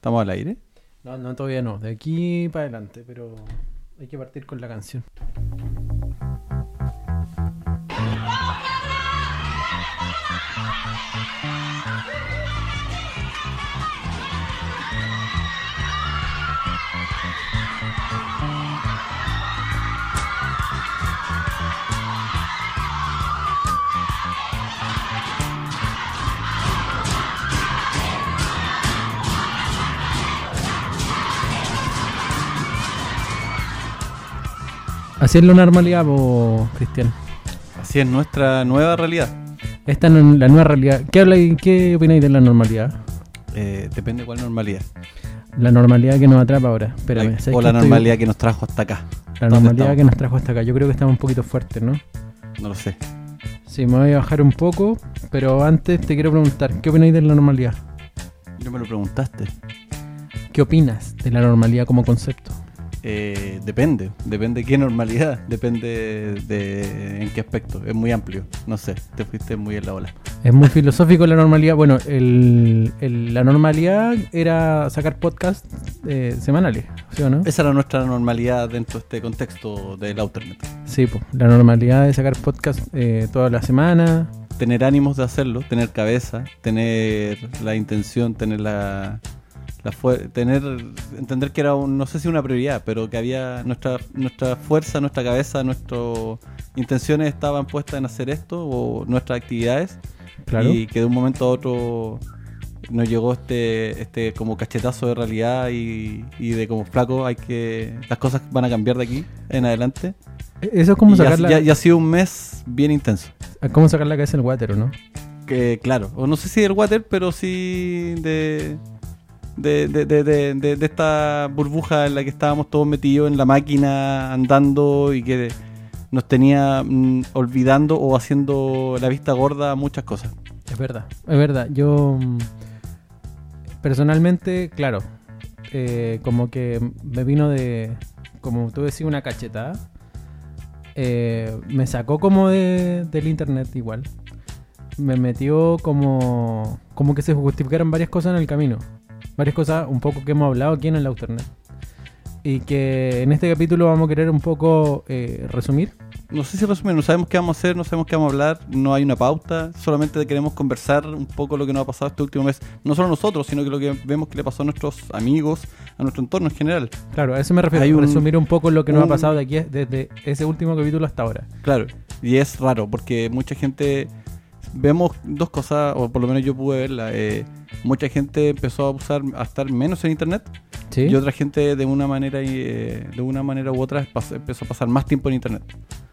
¿Estamos al aire? No, no, todavía no. De aquí para adelante, pero hay que partir con la canción. Así es la normalidad, po, Cristian. Así es nuestra nueva realidad. Esta es la nueva realidad. ¿Qué, habla, ¿Qué opináis de la normalidad? Eh, depende de cuál normalidad. La normalidad que nos atrapa ahora. Espérame, ¿sabes o la estoy- normalidad que nos trajo hasta acá. La ¿Dónde normalidad estamos? que nos trajo hasta acá. Yo creo que estamos un poquito fuertes, ¿no? No lo sé. Sí, me voy a bajar un poco, pero antes te quiero preguntar, ¿qué opináis de la normalidad? No me lo preguntaste. ¿Qué opinas de la normalidad como concepto? Eh, depende. Depende de qué normalidad. Depende de en qué aspecto. Es muy amplio. No sé. Te fuiste muy en la ola. Es muy filosófico la normalidad. Bueno, el, el- la normalidad era sacar podcasts eh, semanales, ¿sí o no? Esa era nuestra normalidad dentro de este contexto del Outernet. Sí, pues, la normalidad de sacar podcasts eh, toda la semana. Tener ánimos de hacerlo, tener cabeza, tener la intención, tener la, la tener entender que era un, no sé si una prioridad, pero que había nuestra nuestra fuerza, nuestra cabeza, nuestras intenciones estaban puestas en hacer esto o nuestras actividades Claro. y que de un momento a otro nos llegó este este como cachetazo de realidad y, y de como flaco hay que las cosas van a cambiar de aquí en adelante Eso es como y ya, sacar, la, ya- ya ha sido un mes bien intenso es como sacar la cabeza del water, ¿o ¿no? que claro, o no sé si del water, pero sí de de, de, de, de, esta burbuja en la que estábamos todos metidos en la máquina, andando y que nos tenía mm, olvidando o haciendo la vista gorda muchas cosas. Es verdad, es verdad. Yo mm, personalmente, claro, eh, como que me vino de, como tú decías, una cachetada. Eh, me sacó como de, del internet igual. Me metió como, como que se justificaron varias cosas en el camino. Varias cosas un poco que hemos hablado aquí en el Internet. Y que en este capítulo vamos a querer un poco eh, resumir. No sé si resumir, no sabemos qué vamos a hacer, no sabemos qué vamos a hablar, no hay una pauta, solamente queremos conversar un poco lo que nos ha pasado este último mes, no solo nosotros, sino que lo que vemos que le pasó a nuestros amigos, a nuestro entorno en general. Claro, a eso me refiero. Hay un- resumir un poco lo que nos un- ha pasado de aquí desde ese último capítulo hasta ahora. Claro, y es raro porque mucha gente vemos dos cosas, o por lo menos yo pude verla. eh, mucha gente empezó a usar a estar menos en internet ¿Sí? y otra gente de una manera eh, de una manera u otra empezó a pasar más tiempo en internet.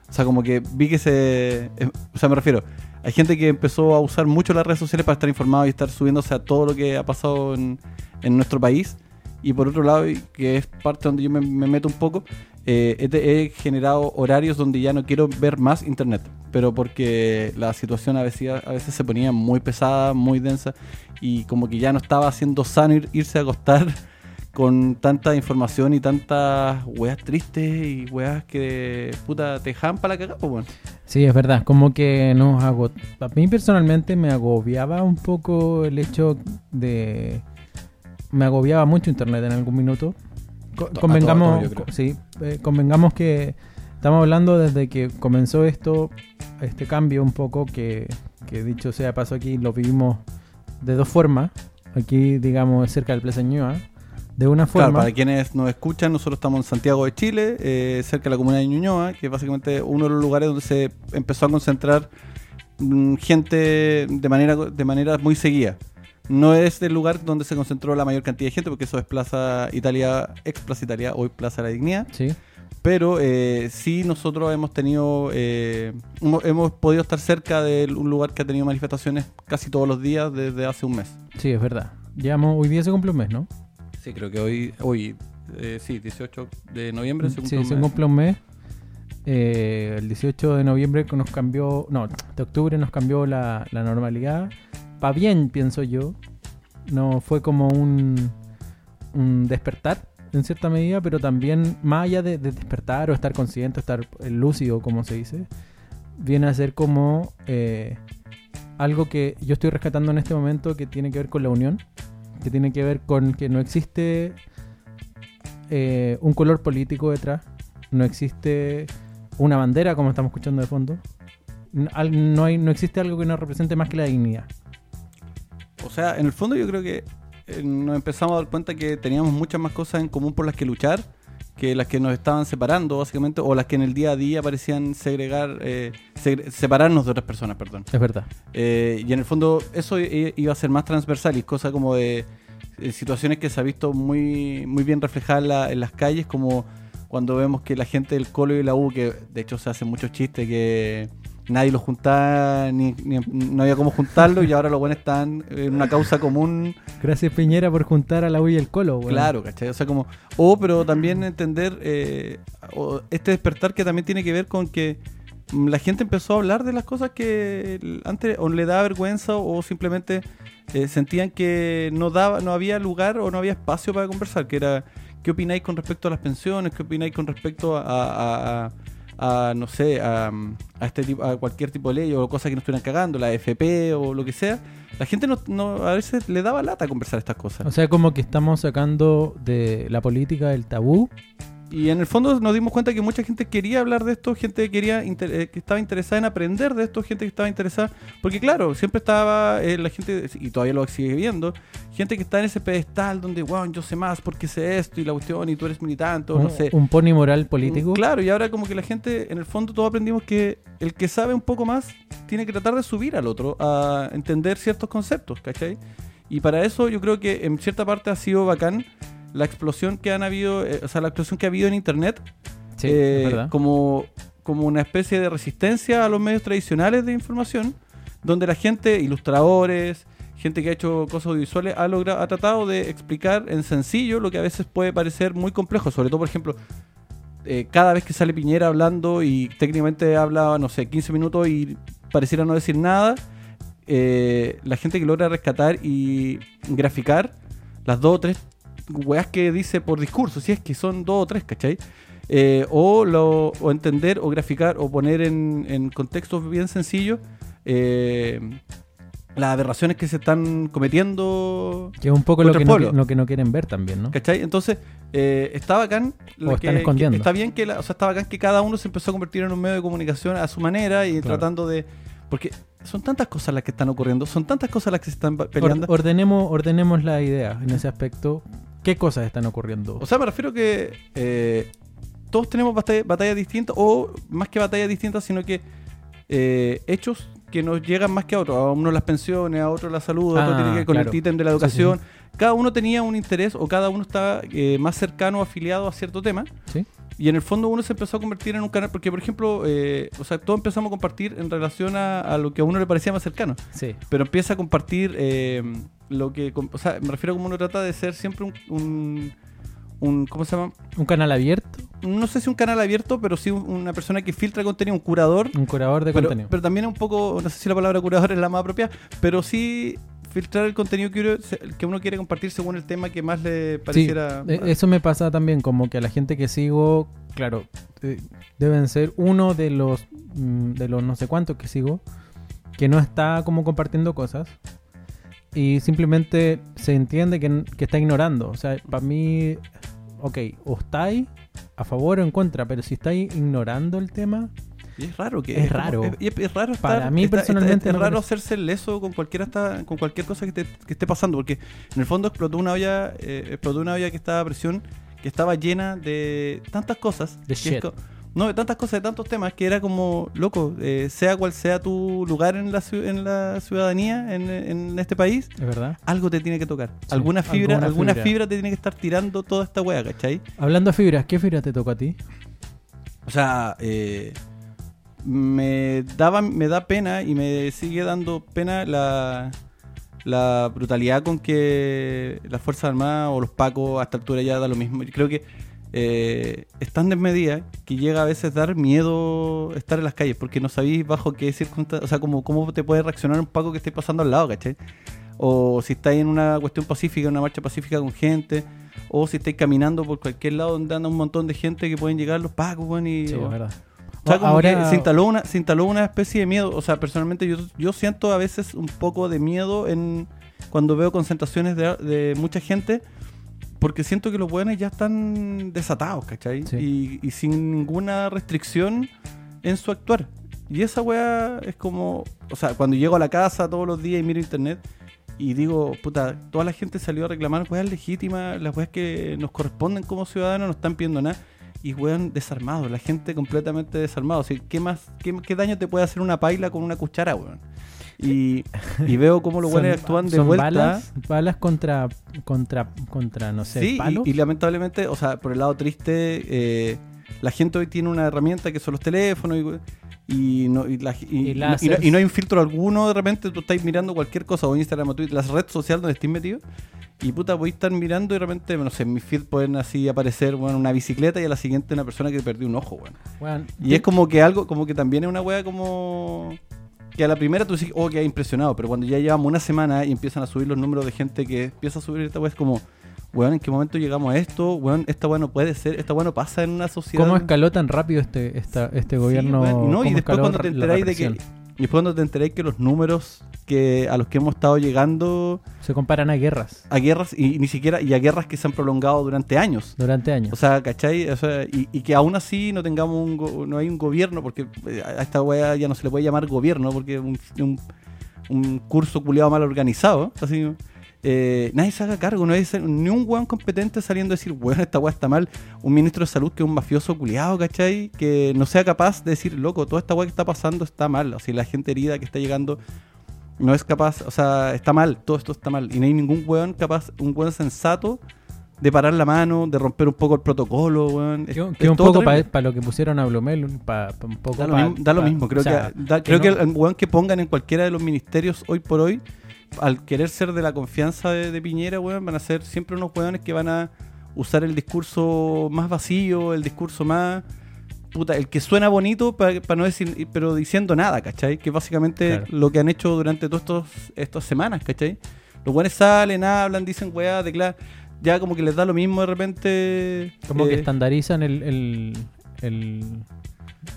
O sea, como que vi que se, eh, o sea, me refiero, hay gente que empezó a usar mucho las redes sociales para estar informado y estar subiéndose a todo lo que ha pasado en, en nuestro país. Y por otro lado, y que es parte donde yo me, me meto un poco, eh, he, generado horarios donde ya no quiero ver más internet, pero porque la situación a veces, se ponía muy pesada, muy densa, y como que ya no estaba haciendo sano ir- irse a acostar con tanta información y tantas weas tristes y weas que puta te para la cagada, bueno. Sí, es verdad. Como que nos hago. A mí personalmente me agobiaba un poco el hecho de. Me agobiaba mucho internet en algún minuto. Co- convengamos, sí, eh, convengamos que estamos hablando desde que comenzó esto, este cambio un poco que, que dicho sea paso aquí lo vivimos de dos formas. Aquí, digamos, cerca del Plaza Ñuñoa. De una Claro, forma. para quienes nos escuchan, nosotros estamos en Santiago de Chile, eh, cerca de la comuna de Ñuñoa, que es básicamente uno de los lugares donde se empezó a concentrar mm, gente de manera, de manera muy seguida. No es el lugar donde se concentró la mayor cantidad de gente, porque eso es Plaza Italia, ex Plaza Italia, hoy Plaza de la Dignidad. Sí. Pero eh, sí nosotros hemos tenido, eh, hemos, hemos podido estar cerca de un lugar que ha tenido manifestaciones casi todos los días desde hace un mes. Sí, es verdad. Llevamos, hoy día se cumple un mes, ¿no? Sí, creo que hoy, hoy eh, sí, 18 de noviembre se cumple Sí, un se mes. cumple un mes. Eh, el 18 de noviembre nos cambió, no, de octubre nos cambió la, la normalidad. Pa' bien, pienso yo. No fue como un, un despertar en cierta medida, pero también más allá de, de despertar o estar consciente, estar eh, lúcido, como se dice, viene a ser como eh, algo que yo estoy rescatando en este momento que tiene que ver con la unión, que tiene que ver con que no existe eh, un color político detrás, no existe una bandera como estamos escuchando de fondo, no, no existe algo que nos represente más que la dignidad. O sea, en el fondo yo creo que eh, nos empezamos a dar cuenta que teníamos muchas más cosas en común por las que luchar que las que nos estaban separando, básicamente, o las que en el día a día parecían segregar, eh, segre- separarnos de otras personas, perdón. Es verdad. Eh, y en el fondo eso iba a ser más transversal y cosa como de eh, situaciones que se ha visto muy, muy bien reflejadas en, la- en las calles, como cuando vemos que la gente del Colo y la U, que de hecho se hacen muchos chistes que nadie los juntaba, ni, ni- no había cómo juntarlos y ahora los buenos están en una causa común. Gracias Piñera por juntar a la U y el Colo. weón. Claro, ¿cachai? O sea, como. O, pero también entender eh, este despertar que también tiene que ver con que la gente empezó a hablar de las cosas que antes o le daba vergüenza o simplemente eh, sentían que no daba, no había lugar o no había espacio para conversar, que era qué opináis con respecto a las pensiones, qué opináis con respecto a, a- a- a, no sé, a, a este tipo, a cualquier tipo de ley o cosas que nos estuvieran cagando, la FP o lo que sea. La gente no, a veces le daba lata conversar estas cosas. O sea, como que estamos sacando de la política el tabú. Y en el fondo nos dimos cuenta que mucha gente quería hablar de esto, gente que quería eh, que estaba interesada en aprender de esto, gente que estaba interesada, porque claro, siempre estaba eh, la gente, y todavía lo sigue viendo, gente que está en ese pedestal donde, wow, yo sé más porque sé esto y la cuestión y tú eres militante, o no sé. un pony moral político. Mm, Claro, y ahora como que la gente, en el fondo todos aprendimos que el que sabe un poco más tiene que tratar de subir al otro a entender ciertos conceptos, ¿cachai? Y para eso yo creo que en cierta parte ha sido bacán la explosión que han habido, eh, o sea, la explosión que ha habido en internet Sí, eh, como, como una especie de resistencia a los medios tradicionales de información, donde la gente, ilustradores, gente que ha hecho cosas audiovisuales, ha, logra- ha tratado de explicar en sencillo lo que a veces puede parecer muy complejo, sobre todo, por ejemplo, eh, cada vez que sale Piñera hablando y técnicamente habla, no sé, 15 minutos y pareciera no decir nada, eh, la gente que logra rescatar y graficar las dos o tres weas que dice por discurso, si es que son dos o tres, ¿cachai? Eh, o, lo, o entender o graficar o poner en, en contextos bien sencillos eh, las aberraciones que se están cometiendo Que es un poco lo que, no, pueblo. lo que no quieren ver también, ¿no? ¿Cachai? Entonces, eh, está bacán. O están que- escondiendo. que está bien que la- o sea, está bacán que cada uno se empezó a convertir en un medio de comunicación a su manera y Claro. tratando de. Porque son tantas cosas las que están ocurriendo, son tantas cosas las que se están Or- peleando. ordenemos, ordenemos la idea en ese aspecto. ¿Qué cosas están ocurriendo? O sea, me refiero que eh, todos tenemos batalla- batallas distintas, o más que batallas distintas, sino que eh, hechos que nos llegan más que a otros. A uno las pensiones, a otro la salud, a otro Ah, tiene que ver con claro. el ítem de la Sí, educación. Cada uno tenía un interés o cada uno estaba eh, más cercano o afiliado a cierto tema. ¿Sí? Y en el fondo uno se empezó a convertir en un canal, porque por ejemplo, eh, o sea, todos empezamos a compartir en relación a, a lo que a uno le parecía más cercano Sí. pero empieza a compartir eh, lo que, com- o sea, me refiero a como uno trata de ser siempre un, un, un- ¿cómo se llama? Un canal abierto, No sé si un canal abierto, pero sí un- una persona que filtra contenido, un curador, un curador de pero, contenido. pero también un poco, no sé si la palabra curador es la más propia, pero sí filtrar el contenido que uno, quiere compartir según el tema que más le pareciera. eh, eso me pasa también, como que a la gente que sigo, claro, eh, deben ser uno de los mm, de los no sé cuántos que sigo, que no está como compartiendo cosas y simplemente se entiende que, que está ignorando. O sea, para mí, ok, o estáis a favor o en contra, pero si estáis ignorando el tema, Y es raro que Es raro. es, y es- es raro estar- Para mí, está- personalmente, es, raro parece. hacerse leso con cualquier hasta, con cualquier cosa que, te- que esté pasando porque en el fondo explotó una olla eh, explotó una olla que estaba a presión que estaba llena de tantas cosas De es no de tantas cosas de tantos temas que era como loco eh, sea cual sea tu lugar en la en la ciudadanía en, en este país es verdad. algo te tiene que tocar Sí, alguna fibra alguna alguna fibra. fibra te tiene que estar tirando toda esta wea ¿cachai? Hablando de fibras, ¿qué fibra te toca a ti? O sea, eh, me daba, me da pena y me sigue dando pena la, la brutalidad con que las Fuerzas Armadas o los Pacos a esta altura ya da lo mismo. Creo que eh, es tan desmedida que llega a veces dar miedo estar en las calles porque no sabéis bajo qué circunstancias, o sea, como, cómo te puede reaccionar un Paco que esté pasando al lado, ¿cachai? O si estáis en una cuestión pacífica, una marcha pacífica con gente, o si estáis caminando por cualquier lado donde anda un montón de gente que pueden llegar los Pacos, weón, y... Sí, o- es verdad. o sea, como Ahora- que se instaló, una, se instaló una especie de miedo. O sea, personalmente yo, yo siento a veces un poco de miedo en, cuando veo concentraciones de, de mucha gente, porque siento que los weones ya están desatados, ¿cachai? Sí. Y, y sin ninguna restricción en su actuar. Y esa weá es como, o sea, cuando llego a la casa todos los días y miro internet y digo, puta, toda la gente salió a reclamar weas legítimas, las weas que nos corresponden como ciudadanos, no están pidiendo nada. Y weón desarmado, la gente completamente desarmado. O sea, ¿qué más, qué, qué daño te puede hacer una paila con una cuchara, weón? Y, y veo cómo los weones actúan de son vuelta. Balas, balas contra, contra, contra, no sé, Sí, palos. y, y lamentablemente, o sea, por el lado triste, eh, la gente hoy tiene una herramienta que son los teléfonos y, y no, y, la- y- Y y no- y no, hay un filtro alguno. De repente tú estás mirando cualquier cosa, o Instagram o Twitter, la red social donde estés metido. Y puta, voy a estar mirando y de repente, no sé, en mi feed pueden así aparecer bueno, una bicicleta y a la siguiente una persona que perdió un ojo. Weón, Y es como que algo, como que también es una wea como. Que a la primera tú dices, oh, que impresionado, pero cuando ya llevamos una semana y empiezan a subir los números de gente que empieza a subir esta wea, es como, weón, ¿en qué momento llegamos a esto? Weón, esta wea no puede ser, esta wea no pasa en una sociedad. ¿Cómo escaló tan rápido este, esta, este Sí, gobierno? weón, no, y después cuando te enteráis de que. Y después cuando te enteráis que los números que a los que hemos estado llegando Se comparan a guerras a guerras, y ni siquiera, y a guerras que se han prolongado durante años. durante años. O sea, ¿cachai? O sea, y, y que aún así no tengamos un, go- no hay un gobierno, porque eh, a esta weá ya no se le puede llamar gobierno, porque es un, un, un curso culiado mal organizado. Así, eh, nadie se haga cargo, no hay ni un weón competente saliendo a decir, weón, esta weá está mal. Un ministro de salud que es un mafioso culiado, ¿cachai? Que no sea capaz de decir, loco, toda esta weá que está pasando está mal. O sea, la gente herida que está llegando no es capaz, o sea, está mal, todo esto está mal. Y no hay ningún weón capaz, un weón sensato de parar la mano, de romper un poco el protocolo, weón. Es- que, es un poco para lo que pusieron a Blumel, para un poco Da lo, pa- mismo, da lo mismo, creo o sea, que, da- que creo que no- el weón que pongan en cualquiera de los ministerios hoy por hoy, al querer ser de la confianza de, de Piñera, weón, van a ser siempre unos weones que van a usar el discurso más vacío, el discurso más puta, el que suena bonito para no decir, pero diciendo nada, ¿cachai? Que básicamente Claro. lo que han hecho durante todas estos, estas semanas, ¿cachai? Los weones salen, hablan, dicen weá, declaran, ya como que les da lo mismo de repente. como que eh, estandarizan el... el, el ¿cómo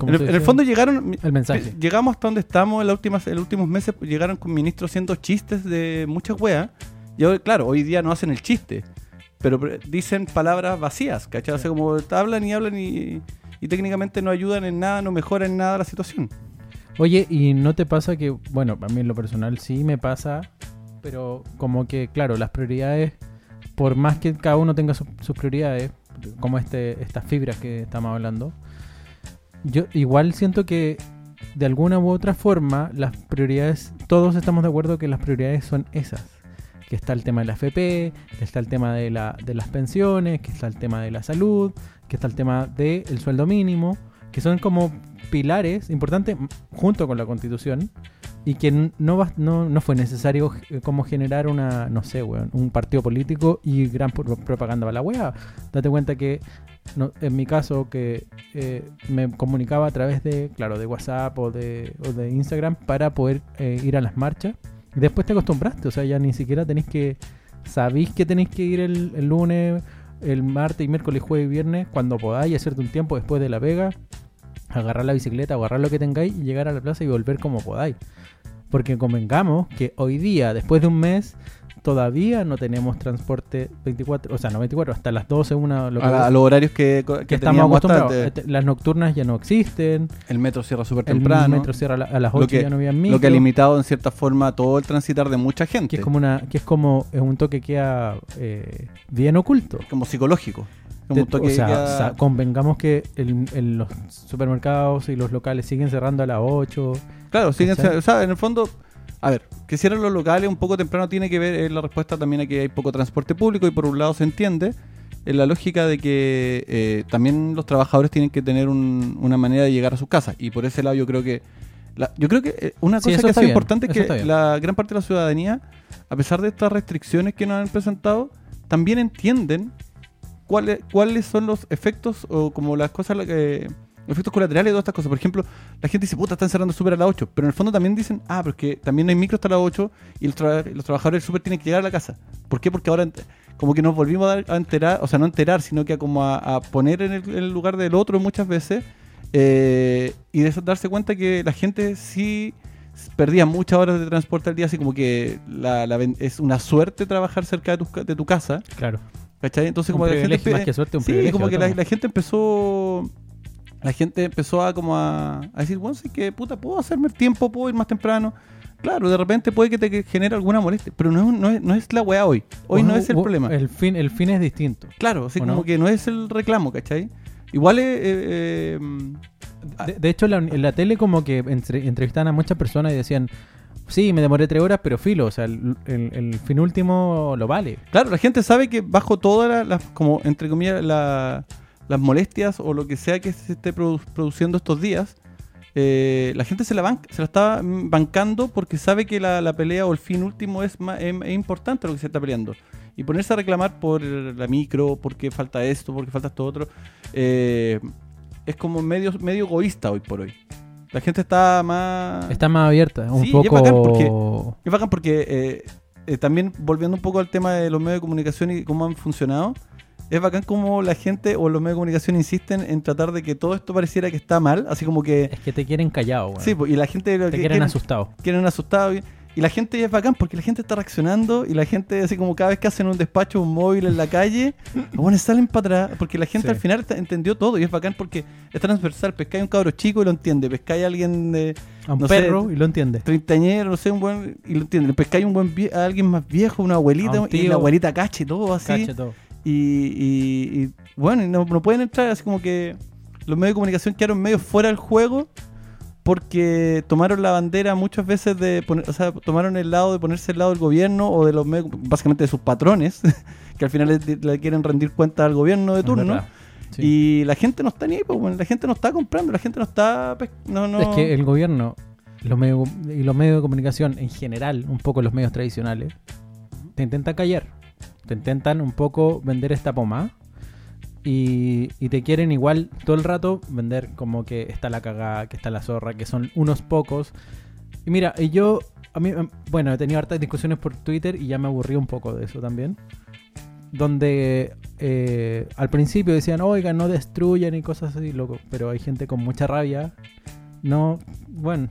en, el, en fondo llegaron. El mensaje. Llegamos hasta donde estamos en, las últimas, en los últimos meses. Llegaron con ministros haciendo chistes de muchas weas. Y hoy, claro, hoy día no hacen el chiste. Pero dicen palabras vacías, ¿cachai? O sea, como hablan y hablan y, y técnicamente no ayudan en nada, no mejoran en nada la situación. Oye, ¿y no te pasa que, bueno, a mí en lo personal sí me pasa, pero como que, claro, las prioridades, por más que cada uno tenga su- sus prioridades, como este, estas fibras que estamos hablando, yo igual siento que de alguna u otra forma las prioridades, todos estamos de acuerdo que las prioridades son esas. Que está el tema de la FP, que está el tema de, la, de las pensiones, que está el tema de la salud, que está el tema del sueldo mínimo, que son como pilares importantes junto con la constitución y que no, va- no, no fue necesario eh, como generar una, no sé, weón, un partido político y gran pro- propaganda para la weá. Date cuenta que no- en mi caso que eh, me comunicaba a través de, claro, de WhatsApp o de, o de Instagram para poder eh, ir a las marchas. Y después te acostumbraste, o sea, ya ni siquiera tenéis que, sabéis que tenéis que ir el, lunes, el martes y miércoles, jueves y viernes, cuando podáis, hacerte un tiempo después de la pega, agarrar la bicicleta, agarrar lo que tengáis y llegar a la plaza y volver como podáis. Porque convengamos que hoy día, después de un mes, todavía no tenemos transporte 24, o sea, no 24, hasta las 12, una, lo que, A, los horarios que, que que estamos acostumbrados. Este, Las nocturnas ya no existen, El metro cierra súper el temprano. metro cierra a la- a las Lo 8 que- ya no había Lo micro, que ha limitado en cierta forma todo el transitar de mucha gente. que es como una que es como es un toque que queda eh, bien oculto. como psicológico. Como De- o sea, queda- convengamos que el- el- los supermercados y los locales siguen cerrando a las 8. Claro, siguen, ¿Cachai? o sea, en el fondo, a ver, que cierren los locales un poco temprano tiene que ver en la respuesta también a que hay poco transporte público y por un lado se entiende en la lógica de que eh, también los trabajadores tienen que tener un- una manera de llegar a sus casas y por ese lado yo creo que la- yo creo que eh, una cosa que ha está sido bien, importante es que la gran parte de la ciudadanía, a pesar de estas restricciones que nos han presentado, también entienden cuáles cuáles son los efectos o como las cosas que efectos colaterales de todas estas cosas. Por ejemplo, la gente dice, puta, están cerrando súper a las 8. Pero en el fondo también dicen, ah, pero es que también no hay micro hasta las 8 y los, tra- los trabajadores del súper tienen que llegar a la casa. ¿Por qué? Porque ahora como que nos volvimos a, a enterar, o sea, no a enterar, sino que a como a, poner en el, lugar del otro muchas veces eh, y de eso darse cuenta que la gente sí perdías muchas horas de transporte al día, así como que la, es una suerte trabajar cerca de tu, de tu casa. Claro. ¿Cachai? Entonces, Un como la gente. más que suerte, un sí, privilegio, como que la, gente empezó. La gente empezó a como a, a decir, bueno, sí que puta, puedo hacerme el tiempo, puedo ir más temprano. Claro, de repente puede que te genere alguna molestia, pero no es, no es, no es la weá hoy. Hoy no es el problema. El fin, el fin es distinto. Claro, así ¿O como no? que no es el reclamo, ¿cachai? Igual es. eh, eh, De, de hecho, la- en la tele como que entre- entrevistaban a muchas personas y decían, sí, me demoré tres horas, pero filo, o sea, el, el- el fin último lo vale. Claro, la gente sabe que bajo todas las, las- como entre comillas, la- las molestias o lo que sea que se esté produ- produciendo estos días, eh, la gente se la, se la está bancando porque sabe que la, la pelea o el fin último es, ma- em- es, importante lo que se está peleando. Y ponerse a reclamar por la micro, porque falta esto, porque falta esto otro, eh, es como medio, medio egoísta hoy por hoy. La gente está más... Está más abierta, un Sí, y es poco... bacán porque- Es bacán porque eh, eh, también volviendo un poco al tema de los medios de comunicación y cómo han funcionado, es bacán como la gente o los medios de comunicación insisten en tratar de que todo esto pareciera que está mal, así como que... Es que te quieren callado, weón. Sí, y la gente te quieren, asustado. quieren asustado. Y, y la gente es bacán porque la gente está reaccionando y la gente así como cada vez que hacen un despacho, un móvil en la calle, los buenos salen para atrás porque la gente Sí. al final está- entendió todo y es bacán porque es transversal. Pescáis un cabro chico y lo entiende, pescáis a alguien de A un no sé, perro y lo entiende. treintañero, no sé, un buen. Y lo entienden. Pescáis un buen vie- a alguien más viejo, una abuelita, A un y la abuelita cache todo así. Cacha todo. Y, y- y, bueno, y no, no pueden entrar así como que los medios de comunicación quedaron medio fuera del juego porque tomaron la bandera muchas veces de poner, o sea, tomaron el lado de ponerse al lado del gobierno o de los básicamente de sus patrones, que al final le, le quieren rendir cuenta al gobierno de turno. Sí. Y la gente no está ni ahí, pues, la gente no está comprando, la gente no está. No, no, Es que el gobierno los medios, y los medios de comunicación en general, un poco los medios tradicionales, te intentan callar. Te intentan un poco vender esta pomada. Y, y te quieren igual todo el rato vender como que está la cagada, que está la zorra, que son unos pocos. Y mira, y yo, a mí, em, bueno, he tenido hartas discusiones por Twitter y ya me aburrí un poco de eso también. Donde eh, al principio decían, oigan, no destruyan y cosas así, loco. Pero hay gente con mucha rabia. No, bueno,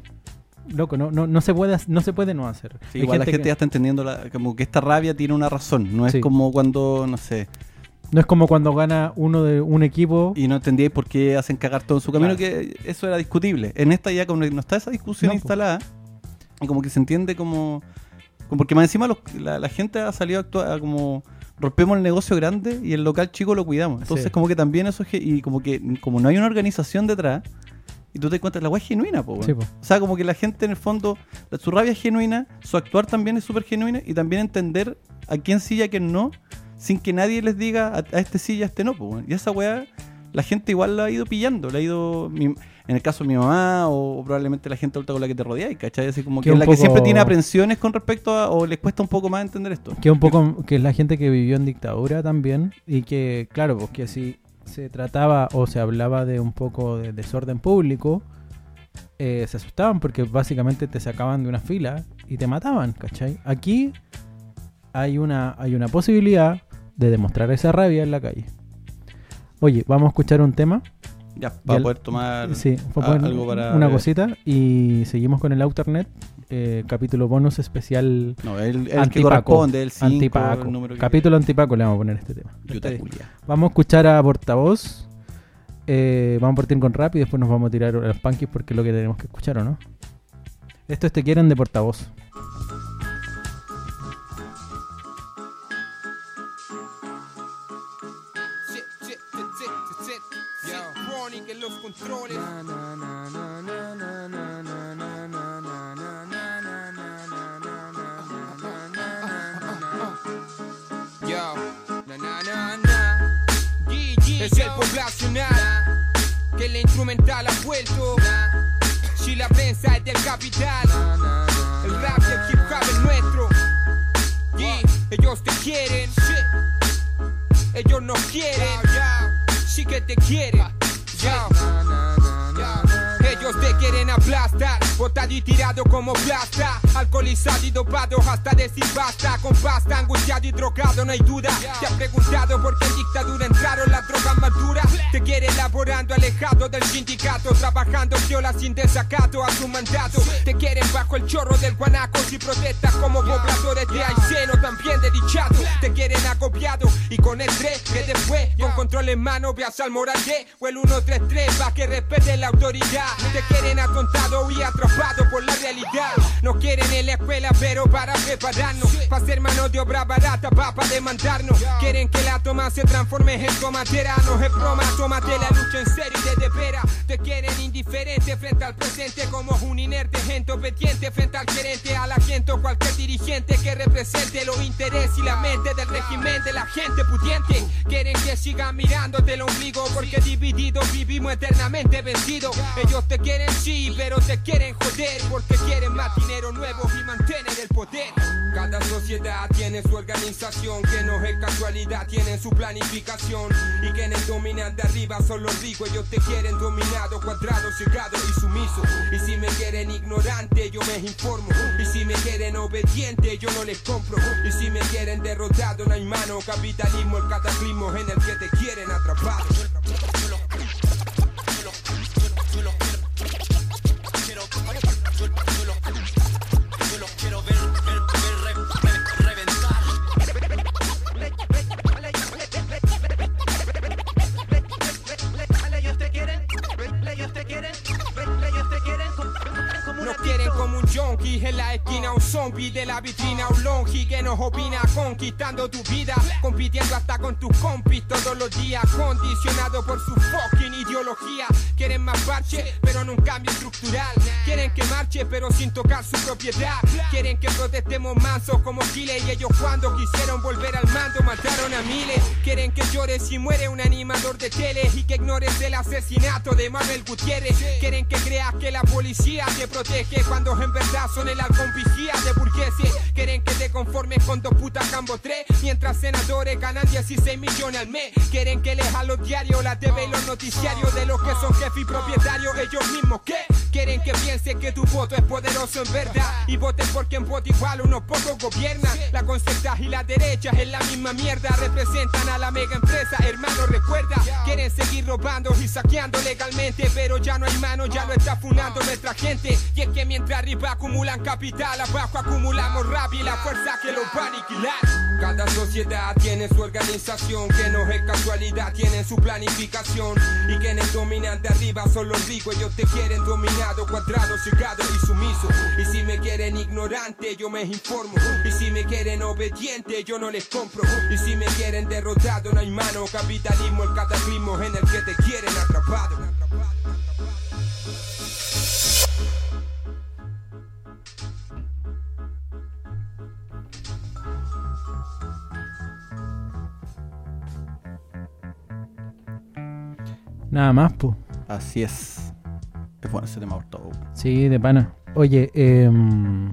loco, no, no, no se puede, no se puede no hacer. Sí, igual la gente que- ya está entendiendo la- como que esta rabia tiene una razón. No es como cuando, no sé, No es como cuando gana uno de un equipo. y no entendíais por qué hacen cagar todo en su camino, Claro. que eso era discutible. En esta ya como no está esa discusión No, instalada, y como que se entiende como... como porque más encima los- la, la gente ha salido a actuar como... Rompemos el negocio grande y el local chico lo cuidamos. Entonces Sí. como que también eso Y como que como no hay una organización detrás, y tú te das cuenta, la weá es genuina, po, weón. Sí, po. O sea, como que la gente en el fondo, su rabia es genuina, su actuar también es súper genuina y también entender a quién sí y a quién no, sin que nadie les diga a, a este sí y a este no. pues. Y esa weá, la gente igual la ha ido pillando, la ha ido, mi- en el caso de mi mamá o, probablemente la gente adulta con la que te rodeáis, ¿cachai? Así como Que que es la que siempre tiene aprensiones con respecto a, o les cuesta un poco más entender esto. Que un poco que es la gente que vivió en dictadura también y que claro, pues que si se trataba o se hablaba de un poco de desorden público, eh, se asustaban porque básicamente te sacaban de una fila y te mataban, ¿cachai? Aquí hay una hay una posibilidad de demostrar esa rabia en la calle. Oye, vamos a escuchar un tema. Ya, para el- poder tomar Sí, algo para... una cosita y seguimos con el Outernet, eh, capítulo bonus especial No, el, el que corresponde, el 5, Antipaco. el número que... Capítulo antipaco le vamos a poner este tema. Vamos a escuchar a Portavoz. Eh, vamos a partir con rap y después nos vamos a tirar a los punkies porque es lo que tenemos que escuchar, ¿o no? Esto es Te Quieren de Portavoz. Instrumental ha vuelto. Si la prensa es del capital, el rap y el hip hop es nuestro. Y ellos te quieren, ellos no quieren, sí que te quieren. Ellos te quieren aplastar, botado y tirado como plasta. Alcoholizado y dopado hasta decir basta. Con pasta, angustiado y drogado, no hay duda. Te has preguntado por qué dictadura entraron las drogas más. Te quiere laborando alejado del sindicato, trabajando viola sin desacato a su mandato. Te quieren bajo el chorro del guanaco si protestas como pobladores de Ayseno, también de dichado. Te quieren acopiado y con el 3 que después, con control en mano, veas al moralé o el 133 pa' que respete la autoridad. Te quieren atontado y atrapado por la realidad. No quieren en la escuela, pero para prepararnos, para ser mano de obra barata, pa' pa' demandarnos. Quieren que la toma se transforme en tomatera. No es broma, tómate indiferente frente al presente, como un inerte gente obediente frente al gerente, a la gente o cualquier dirigente que represente los intereses y la mente del régimen de la gente pudiente. Quieren que siga mirándote el ombligo porque divididos vivimos eternamente vencidos. Ellos te quieren sí, pero te quieren joder porque quieren más dinero nuevo y mantener el poder. Cada sociedad tiene su organización, que no es casualidad, tienen su planificación. Y quienes dominan de arriba son los ricos, ellos te quieren dominado, cuadrado, y sumiso. Y si me quieren ignorante, yo me informo. Y si me quieren obediente, yo no les compro. Y si me quieren derrotado, no hay mano. Capitalismo, el cataclismo en el que te quieren atrapado. Esquina, un zombie de la vitrina, un longi que nos opina conquistando tu vida, compitiendo hasta con tus compis todos los días, condicionado por su fucking Quieren más parche, pero no un cambio estructural. Quieren que marche, pero sin tocar su propiedad. Quieren que protestemos mansos como giles y ellos cuando quisieron volver al mando mataron a miles. Quieren que llores si muere un animador de tele y que ignores el asesinato de Manuel Gutiérrez. Quieren que creas que la policía te protege cuando en verdad son el halcón vigía de burgueses. Quieren que te conformes con dos putas cambo tres, mientras senadores ganan 16 millones al mes. Quieren que leas los diarios, la TV y los noticiarios de los que son jefes y propietarios, ellos mismos que quieren que pienses que tu voto es poderoso en verdad y voten por quien voto igual unos pocos gobiernan. La concerta y la derecha es la misma mierda, representan a la mega empresa, hermano recuerda, quieren seguir robando y saqueando legalmente, pero ya no hay mano, ya lo está funando nuestra gente. Y es que mientras arriba acumulan capital, abajo acumulamos rabia y la fuerza que los va a aniquilar. Cada sociedad tiene su organización, que no es casualidad, tienen su planificación. Y quienes dominan de arriba son los ricos, ellos te quieren dominado, cuadrado, cegado y sumiso. Y si me quieren ignorante, yo me informo. Y si me quieren obediente, yo no les compro. Y si me quieren derrotado, no hay mano. Capitalismo, el cataclismo en el que te quieren atrapado. Nada más, pues. Así es. Es bueno ese tema por todo. Sí, de pana. Oye, em,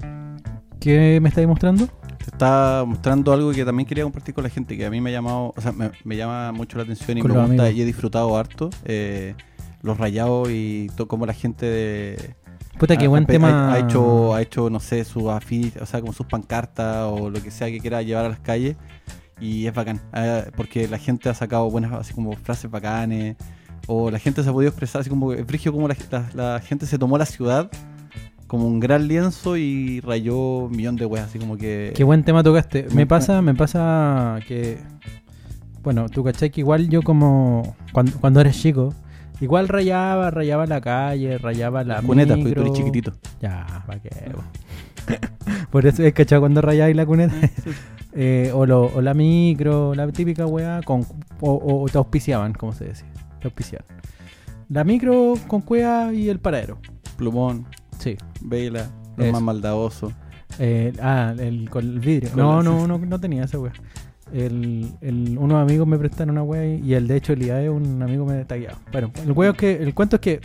¿qué me estáis mostrando? Te está mostrando algo que también quería compartir con la gente, que a mí me ha llamado, o sea, me, me llama mucho la atención y Con me gusta amigos. y he disfrutado harto. eh, los rayados y todo como la gente de... Puta, qué buen ha, tema. Ha, ha hecho, ha hecho, no sé, sus afiches, o sea, como sus pancartas o lo que sea que quiera llevar a las calles. Y es bacán, eh, porque la gente ha sacado buenas, así como frases bacanes, o la gente se ha podido expresar, así como, frigio como la, la- la gente se tomó la ciudad como un gran lienzo y rayó un millón de weas, así como que... Qué buen tema tocaste. Me Me pasa, me pasa que. Bueno, tú cachai que igual yo como. Cuando, cuando eres chico, igual rayaba, rayaba la calle, rayaba la. cuneta, porque tú eres chiquitito. Ya, pa' qué. po. Por eso es cachado cuando rayáis la cuneta. Eh, o, lo- o la micro, la típica weá, con, o, o- o te auspiciaban, como se decía. Auspiciaban. La micro con cueva y el paradero. Plumón, Sí. vela, los Eso. más maldadosos. Eh, ah, el, con el vidrio. Con No, la- no, no, no tenía esa wea. El, el- unos amigos me prestaron una wea y el de hecho el IAE un amigo me tagueaba. Bueno, el wea es que, el cuento es que,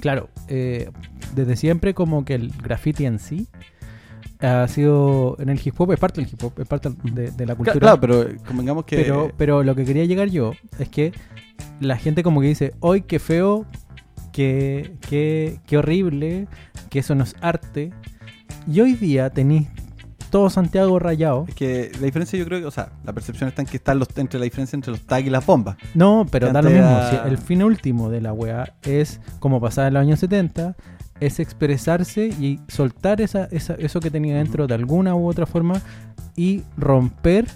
claro, eh, desde siempre como que el graffiti en sí ha sido en el hip hop, es parte del hip hop, es parte de, de la cultura. Claro, pero convengamos que... Pero, pero lo que quería llegar yo es que la gente como que dice, hoy qué feo, qué, qué, qué horrible, que eso no es arte. Y hoy día tenéis todo Santiago rayado. Es que la diferencia yo creo que, o sea, la percepción está en que está los, entre la diferencia entre los tags y las bombas. No, pero da lo mismo. si el fin último de la weá es, como pasaba en los años 70, es expresarse y soltar esa, esa- eso que tenía dentro de alguna u otra forma y romper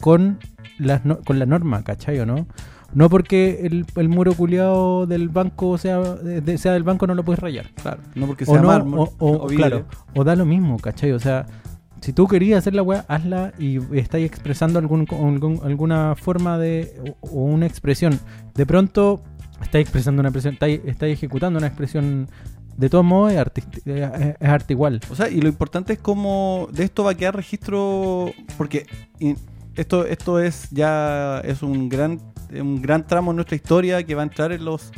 con, las no- con la norma, ¿cachai o no? No porque el, el muro culiado del banco sea, de- sea del banco no lo puedes rayar. Claro. No porque O sea no, mármol o, o- vidrio. claro, o da lo mismo, ¿cachai? O sea, si tú querías hacer la weá, hazla y estáis expresando algún, algún- alguna forma de. o, o una expresión. De pronto, estáis expresando una expresión, estáis, estáis ejecutando una expresión. De todos modos, es, artist- es- arte igual. O sea, y lo importante es cómo de esto va a quedar registro, porque esto esto es ya es un gran un gran tramo en nuestra historia que va a entrar en los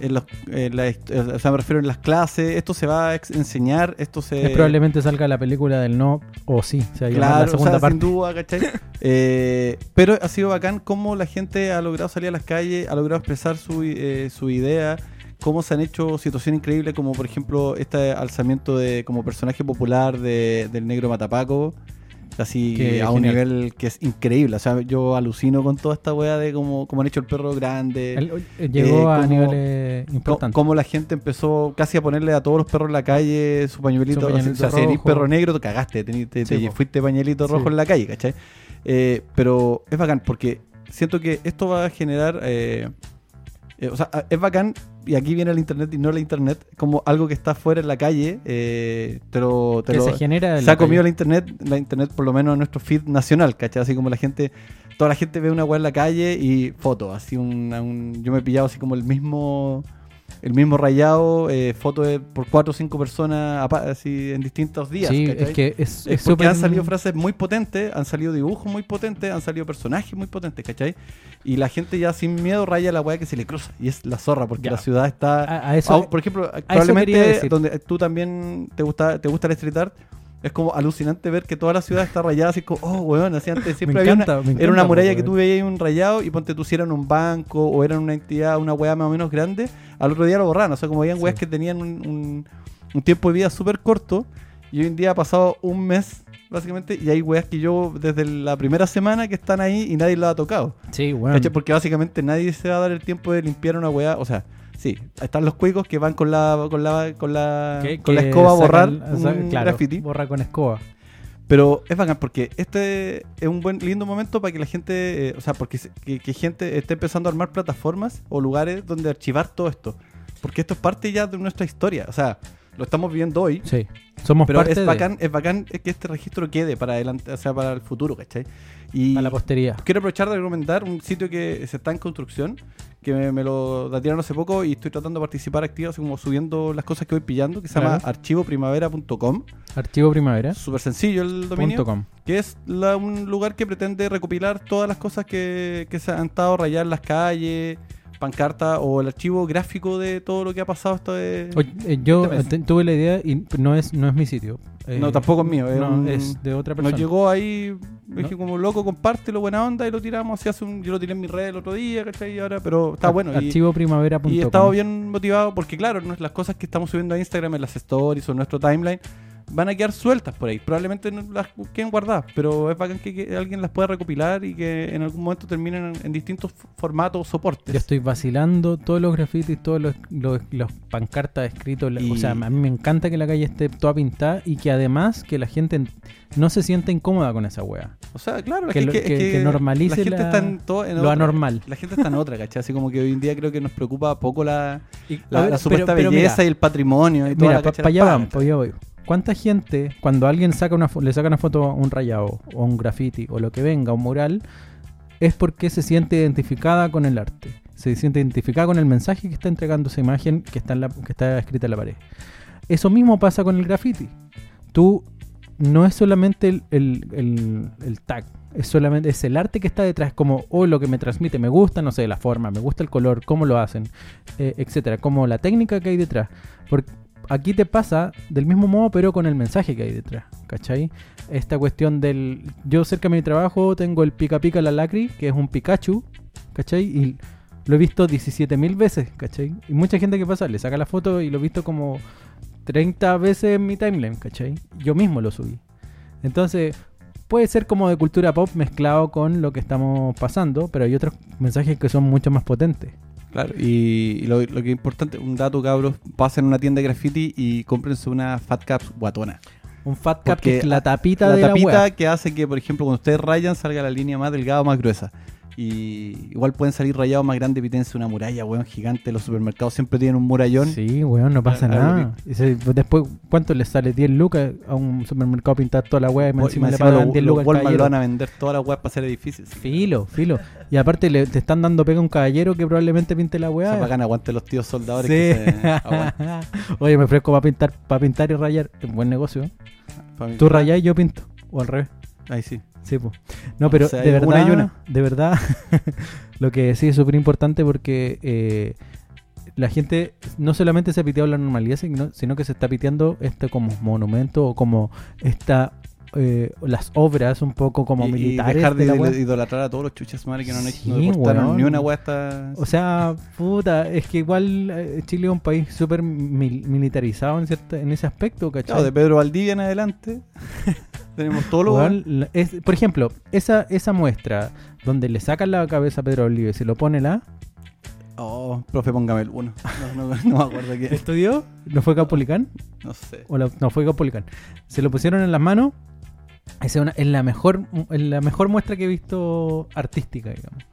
en los en la hist- o sea, me refiero en las clases, esto se va a enseñar, esto se Es probablemente salga la película del no o sí. O sea, Claro, la o segunda sea, parte. sin duda, ¿cachai? Eh, pero ha sido bacán cómo la gente ha logrado salir a las calles, ha logrado expresar su, eh, su idea, cómo se han hecho situaciones increíbles, como por ejemplo este alzamiento de como personaje popular de, del negro Matapaco, así a un genial. nivel que es increíble. O sea, yo alucino con toda esta wea de cómo, cómo han hecho el perro grande. El- eh, llegó eh, a cómo- niveles importantes. Cómo la gente empezó casi a ponerle a todos los perros en la calle su pañuelito. Su pañuelito o sea, si eres rojo. perro negro, te cagaste, tení- te, Sí, te po. fuiste pañuelito Sí. rojo en la calle, ¿cachai? Eh, pero es bacán porque siento que esto va a generar. eh, o sea, es bacán, y aquí viene el internet y no la internet, como algo que está fuera en la calle, eh, te lo, te que lo- se genera. en se ha comido la internet, la internet por lo menos en nuestro feed nacional, ¿cachai? Así como la gente, toda la gente ve una weá en la calle y foto, así un, un- yo me he pillado así como el mismo, el mismo rayado, eh, foto de, por cuatro o cinco personas así en distintos días, Sí, ¿cachai? es que es, Es es porque han salido frases muy potentes, han salido dibujos muy potentes, han salido personajes muy potentes, ¿cachai? Y la gente ya sin miedo raya la weá que se le cruza. Y es la zorra, porque Ya. la ciudad está... A, a eso, por ejemplo, probablemente donde tú también te gusta, te gusta el street art, es como alucinante ver que toda la ciudad está rayada, así como, oh, weón, así antes siempre había encanta, una, me era una muralla que tú weón. veías un rayado y ponte tú si eran un banco o eran una entidad, una weá más o menos grande, al otro día lo borraban, o sea, como habían Sí. weas que tenían un, un- un tiempo de vida súper corto y hoy en día ha pasado un mes, básicamente, y hay weas que yo desde la primera semana que están ahí y nadie lo ha tocado. Sí, bueno. ¿Cachai? Porque básicamente nadie se va a dar el tiempo de limpiar una weá. O sea, sí, están los cuicos que van con la con la con la, que- con la escoba a borrar sa- un claro, graffiti. Borra con escoba. Pero es bacán porque este es un buen lindo momento para que la gente, eh, o sea, porque que, que gente esté empezando a armar plataformas o lugares donde archivar todo esto. Porque esto es parte ya de nuestra historia. O sea, lo estamos viviendo hoy. Sí. Somos Pero parte es de bacán, es bacán que este registro quede para adelante, o sea, para el futuro, ¿cachai? Y a la posteridad. quiero aprovechar de recomendar un sitio que se está en construcción, que me, me lo datearon hace poco y estoy tratando de participar activo, así como subiendo las cosas que voy pillando, que se llama Claro. archivoprimavera.com. Archivo primavera. Súper sencillo el dominio. punto com. Que es la- un lugar que pretende recopilar todas las cosas que, que se han estado rayadas en las calles, pancarta o el archivo gráfico de todo lo que ha pasado esto de... Oye, eh, yo Este tuve la idea y no es, no es mi sitio. Eh, No, tampoco es mío, es no, un- es de otra persona. Nos llegó ahí, ¿No? dije como loco, compártelo, buena onda, y lo tiramos, así hace un, yo lo tiré en mi red el otro día, ¿cachai? Y ahora, pero está Ar- bueno. y- Archivoprimavera.com. Y he estado bien motivado porque, claro, no- las cosas que estamos subiendo a Instagram en las stories o en nuestro timeline van a quedar sueltas por ahí. Probablemente no las queden guardadas, pero es bacán que, que alguien las pueda recopilar y que en algún momento terminen en, en distintos formatos o soportes. Yo estoy vacilando todos los grafitis, todos los, los, los pancartas escritos. Y- O sea, a mí me encanta que la calle esté toda pintada y que además que la gente en- no se sienta incómoda con esa wea. O sea, claro, Que es lo- que, es que- que normalice la gente la- está en todo, en lo otra- anormal. La gente está en otra, ¿cachai? Así como que hoy en día creo que nos preocupa poco la, Y- la, ver, la supuesta pero- pero belleza mira, y el patrimonio y toda Mira, para allá vamos, pagas, pa' allá voy. ¿Cuánta gente, cuando alguien saca una, le saca una foto a un rayado o un graffiti o lo que venga, un mural, es porque se siente identificada con el arte? Se siente identificada con el mensaje que está entregando esa imagen que está, en la, que está escrita en la pared. Eso mismo pasa con el graffiti. Tú no es solamente el, el- el- el tag, es solamente es el arte que está detrás, como oh, lo que me transmite, me gusta, no sé, la forma, me gusta el color, cómo lo hacen, eh, etcétera, como la técnica que hay detrás. Porque aquí te pasa del mismo modo, pero con el mensaje que hay detrás, ¿cachai? Esta cuestión del. Yo cerca de mi trabajo tengo el Pica Pica la Lacri, que es un Pikachu, ¿cachai? Y lo he visto 17.000 veces, ¿cachai? Y mucha gente que pasa le saca la foto y lo he visto como 30 veces en mi timeline, ¿cachai? Yo mismo lo subí. Entonces, puede ser como de cultura pop mezclado con lo que estamos pasando, pero hay otros mensajes que son mucho más potentes. Claro, y, y lo, lo que es importante, un dato, cabros, pasen a una tienda de graffiti y cómprense una Fat Caps guatona. Un fat cap Porque que es la tapita la de tapita la wea. que hace que, por ejemplo, cuando ustedes rayan salga la línea más delgada o más gruesa. Y igual pueden salir rayados más grandes, pítense una muralla, weón, gigante. Los supermercados siempre tienen un murallón. Sí, weón, no pasa nada. Y se- después, ¿cuánto le sale? 10 lucas a un supermercado pintar toda la weá y O- encima le encima pagan los, 10 los lucas al Walmart lo van a vender todas las weas para hacer edificios. Filo, filo. Y aparte le, te están dando pega a un caballero que probablemente pinte la weá. sea, bacán, aguante los tíos soldadores Sí. que se. Oye, me ofrezco para pintar, para pintar y rayar. Es buen negocio. ¿eh? Tú rayás y yo pinto. O al revés. Ahí sí. Sí, pues. No, pero O sea, de una verdad, y una. de verdad, lo que sí es súper importante porque eh, la gente no solamente se ha piteado la normalidad, sino, sino que se está piteando este como monumento o como esta eh, las obras un poco como y, y militares. dejar de, idolatrar a todos los chuchas madre que no, no Sí, deportaron weón. ni una wea hasta... O sea, puta, es que igual eh, Chile es un país súper mil- militarizado en, cierta, en ese aspecto, ¿cachai? Claro, de Pedro Valdivia en adelante tenemos todo lo la- es- por ejemplo, esa, esa muestra donde le sacan la cabeza a Pedro Olive y se lo pone la... Oh, profe, póngame el uno. No, no, no me acuerdo quién. ¿Estudió? ¿No fue Capolicán? No sé. O la- no, fue Capolicán. Se lo pusieron en las manos. Es, una- es la mejor, es la mejor muestra que he visto artística, digamos.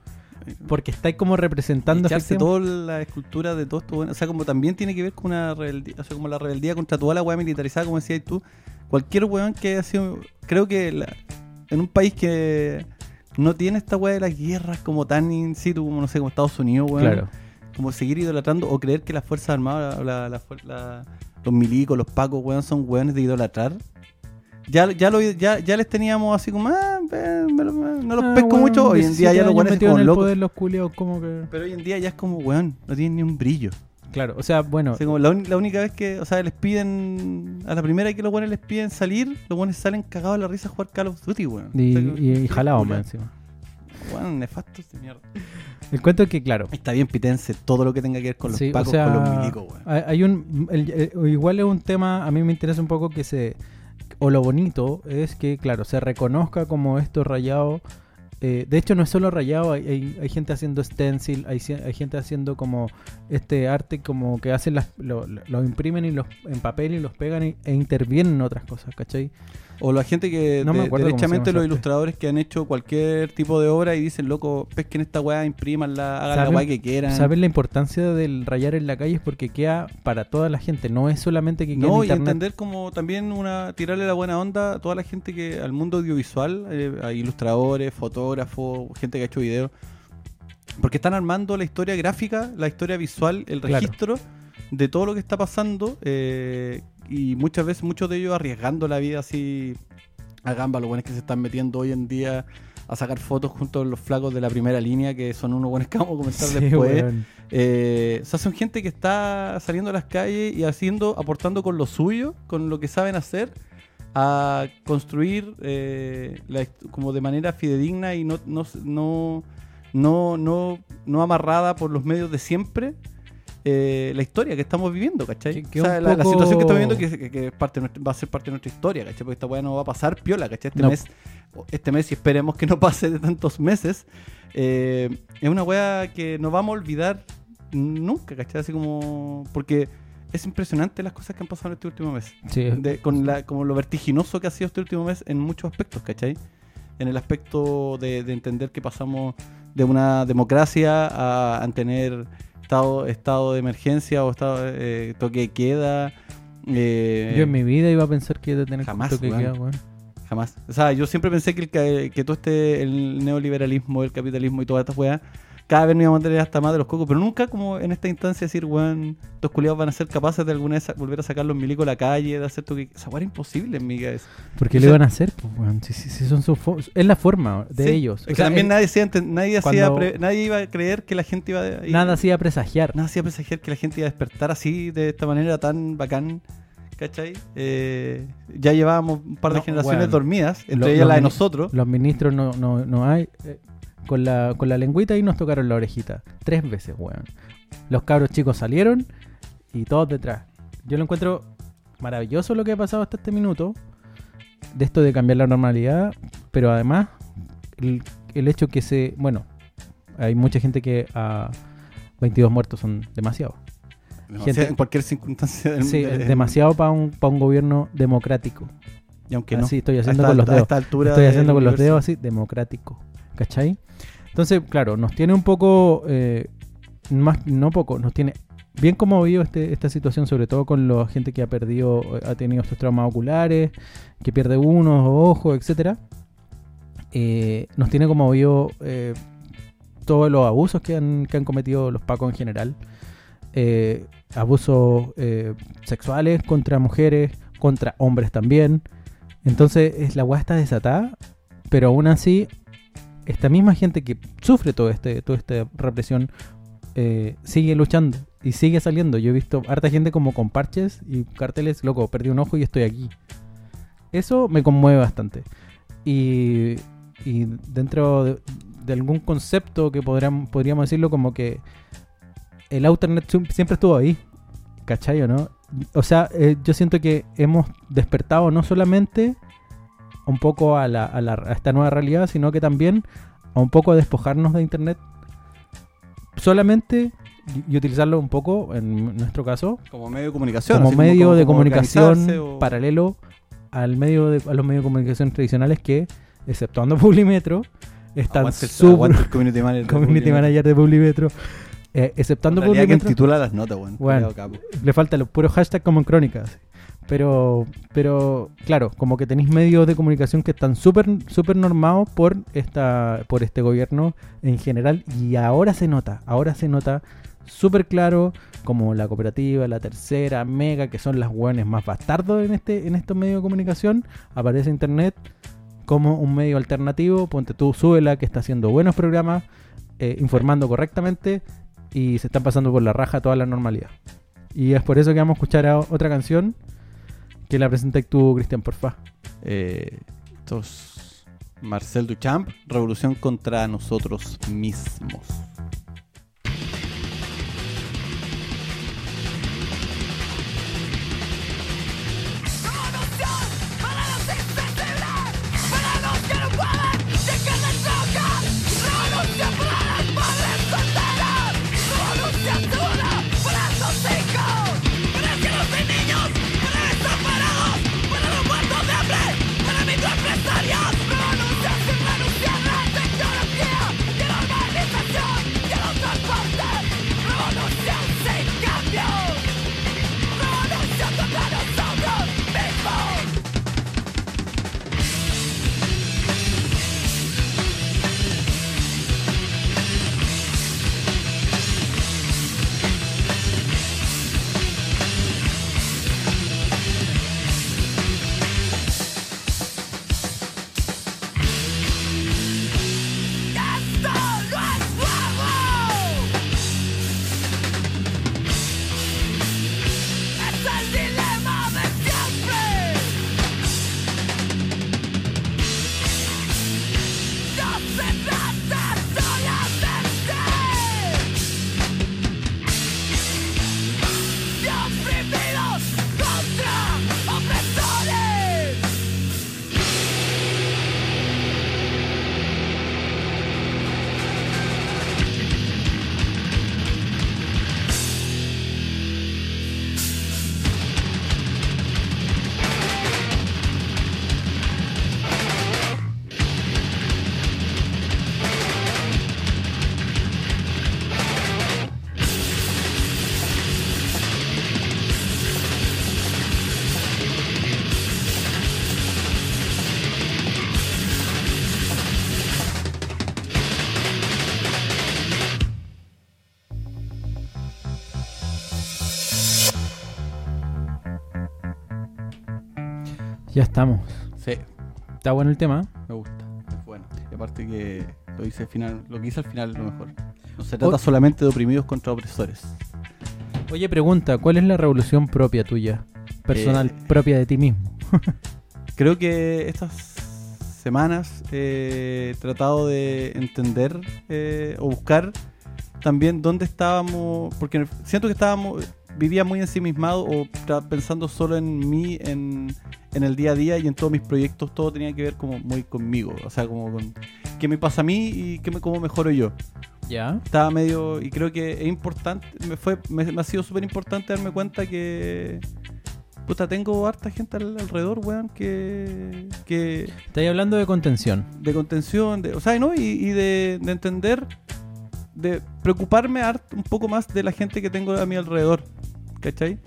Porque está como representando... Echarse toda la escultura de todo esto, bueno, o sea, como también tiene que ver con una rebeldía, o sea, como la rebeldía contra toda la weá militarizada, como decías tú. Cualquier weón que haya sido, creo que la- en un país que no tiene esta weá de las guerras como tan in situ, como no sé, como Estados Unidos, weón. Claro. Como seguir idolatrando o creer que las Fuerzas Armadas, la- la- los milicos, los pacos, weón, son weones de idolatrar. Ya, ya, lo, ya, ya les teníamos así como, ah, no los Ah, pesco mucho. Hoy en día 17 ya los metidos como locos. poder, los culiados como que... Pero hoy en día ya es como, weón, no tienen ni un brillo. Claro, o sea, bueno... Como la, única vez que, o sea, les piden, a la primera que los buenos les piden salir, los buenos salen cagados de la risa a jugar Call of Duty, weón. Y, O sea, y, y jalado culo. más encima. Weón, nefastos de mierda. El cuento es que, claro, Está bien pitense todo lo que tenga que ver con los Sí, o pacos, sea, con los milicos, weón. hay, hay un el- el- igual es un tema a mí me interesa un poco que se o lo bonito es que claro se reconozca como esto rayado eh, de hecho no es solo rayado hay, hay, hay gente haciendo stencil hay, hay gente haciendo como este arte como que hacen las lo, lo- imprimen y los en papel y los pegan y- e intervienen en otras cosas ¿cachai? O la gente que, No me acuerdo derechamente los ilustradores que han hecho cualquier tipo de obra y dicen, loco, pesquen esta weá, imprimanla, hagan la ¿Saben- weá que quieran. ¿Saben la importancia del rayar en la calle? Es porque queda para toda la gente, no es solamente que No, en y internet. entender como también una tirarle la buena onda a toda la gente que al mundo audiovisual, eh, a ilustradores, fotógrafos, gente que ha hecho videos, porque están armando la historia gráfica, la historia visual, el Claro. De todo lo que está pasando eh, y muchas veces muchos de ellos arriesgando la vida así a gamba, los buenos que se están metiendo hoy en día a sacar fotos junto a los flacos de la primera línea, que son unos buenos que vamos a comentar Sí, después. weón. Eh, o sea, son gente que está saliendo a las calles y haciendo, aportando con lo suyo, con lo que saben hacer, a construir eh, la como de manera fidedigna y no, no, no, no, no amarrada por los medios de siempre. Eh, la historia que estamos viviendo, ¿cachai? Que- o sea, la, situación que estamos viviendo que, es parte va a ser parte de nuestra historia, ¿cachai? Porque esta weá no va a pasar piola, ¿cachai? Este No. mes, este mes y esperemos que no pase de tantos meses. eh, es una weá que no vamos a olvidar nunca, ¿cachai? Así como. Porque es impresionante las cosas que han pasado en este último mes. Sí, De- con la, como lo vertiginoso que ha sido este último mes en muchos aspectos, ¿cachai? En el aspecto de, de entender que pasamos de una democracia a, a tener estado, estado de emergencia o estado eh, toque de queda. eh, Yo en mi vida iba a pensar que iba a tener jamás, toque queda, weón. Jamás. O sea, yo siempre pensé que, el, que todo este el neoliberalismo, el capitalismo y todas estas weas, cada vez nos íbamos a tener hasta más de los cocos, pero nunca como en esta instancia decir, weón, estos culiados van a ser capaces de alguna vez volver a sacar los milicos a la calle, de hacer toque. Esa wea era imposible en mi cabeza. ¿Por qué O lo iban a hacer? Pues, weón? Si, si- si son su es la forma de Sí. ellos. Es O que sea, también el- nadie, hacía nadie, hacía pre- nadie iba a creer que la gente iba a. nada hacía presagiar. Nada hacía presagiar que la gente iba a despertar así, de esta manera tan bacán. ¿Cachai? Eh, ya llevábamos un par de No, generaciones dormidas, entre ellas los la de nosotros. Los ministros no, no, no hay. eh, con, la, con la lengüita ahí nos tocaron la orejita. Tres veces, weón. Los cabros chicos salieron y todos detrás. Yo lo encuentro maravilloso lo que ha pasado hasta este minuto, de esto de cambiar la normalidad, pero además el, el hecho que se, bueno, hay mucha gente que a 22 muertos son demasiado. Demasiado Gente- en cualquier circunstancia del Sí, demasiado para un, pa' un gobierno democrático. Y aunque no. Así estoy A haciendo esta- con los dedos. esta altura Estoy haciendo con los dedos así, democrático. ¿Cachai? Entonces, claro, nos tiene un poco, eh, más, no poco, nos tiene bien conmovido este, esta situación, sobre todo con la gente que ha perdido, eh, ha tenido estos traumas oculares, que pierde unos ojos, etcétera. Eh, nos tiene conmovido eh, todos los abusos que han, cometido los pacos en general. Eh, abusos sexuales contra mujeres, contra hombres también. Entonces, es, la weá está desatada, pero aún así, esta misma gente que sufre todo este, toda esta represión eh, sigue luchando y sigue saliendo. Yo he visto harta gente como con parches y carteles, loco, perdí un ojo y estoy aquí. Eso me conmueve bastante. Y, y dentro de, algún concepto que podríamos, decirlo como que el Outernet siempre siempre estuvo ahí. ¿Cachai o no? O sea, eh, yo siento que hemos despertado no solamente un poco a, la, a, la- a esta nueva realidad, sino que también a un poco a despojarnos de Internet. Solamente y, utilizarlo un poco, en nuestro caso, Como medio de comunicación. como medio como- de como comunicación o- paralelo al medio de, a los medios de comunicación tradicionales que, exceptuando Publimetro, están el- súper el community manager. de community Publimetro. manager de Publimetro. Eh, quien Publimetro, titula las notas, weón. Bueno. Cuidado, capo. le falta los puros hashtags como en crónicas. Pero, pero claro, como que tenéis medios de comunicación que están súper súper normados por esta por este gobierno en general y ahora se nota, ahora se nota súper claro como la cooperativa, la tercera, mega, que son las hueones más bastardos en este en estos medios de comunicación, aparece internet como un medio alternativo, ponte tú, súbela, que está haciendo buenos programas, eh, informando correctamente y se están pasando por la raja toda la normalidad. Y es por eso que vamos a escuchar otra canción que la presentas tú, Cristian, porfa. Eh, Marcel Duchamp, Revolución contra nosotros mismos. Ya estamos. Sí, Está bueno el tema. me gusta. Es bueno. Y aparte que lo hice al final, lo que hice al final es lo mejor. No se trata O- solamente de oprimidos contra opresores. Oye, pregunta, ¿cuál es la revolución propia tuya? Personal, Eh, propia de ti mismo. Creo que estas semanas he tratado de entender eh, o buscar también dónde estábamos, porque siento que estábamos, vivía muy ensimismado o pensando solo en mí, en, en el día a día y en todos mis proyectos, todo tenía que ver como muy conmigo, o sea, como con qué me pasa a mí y qué me, cómo mejoro yo. ¿Ya? Estaba medio, y creo que es importante, me, fue, me, me ha sido súper importante darme cuenta que, puta, tengo harta gente al- alrededor, weón, que, que Estáis hablando de contención. de contención, de, o sea, ¿no? Y, y de, de entender, de preocuparme un poco más de la gente que tengo a mi alrededor, ¿cachai?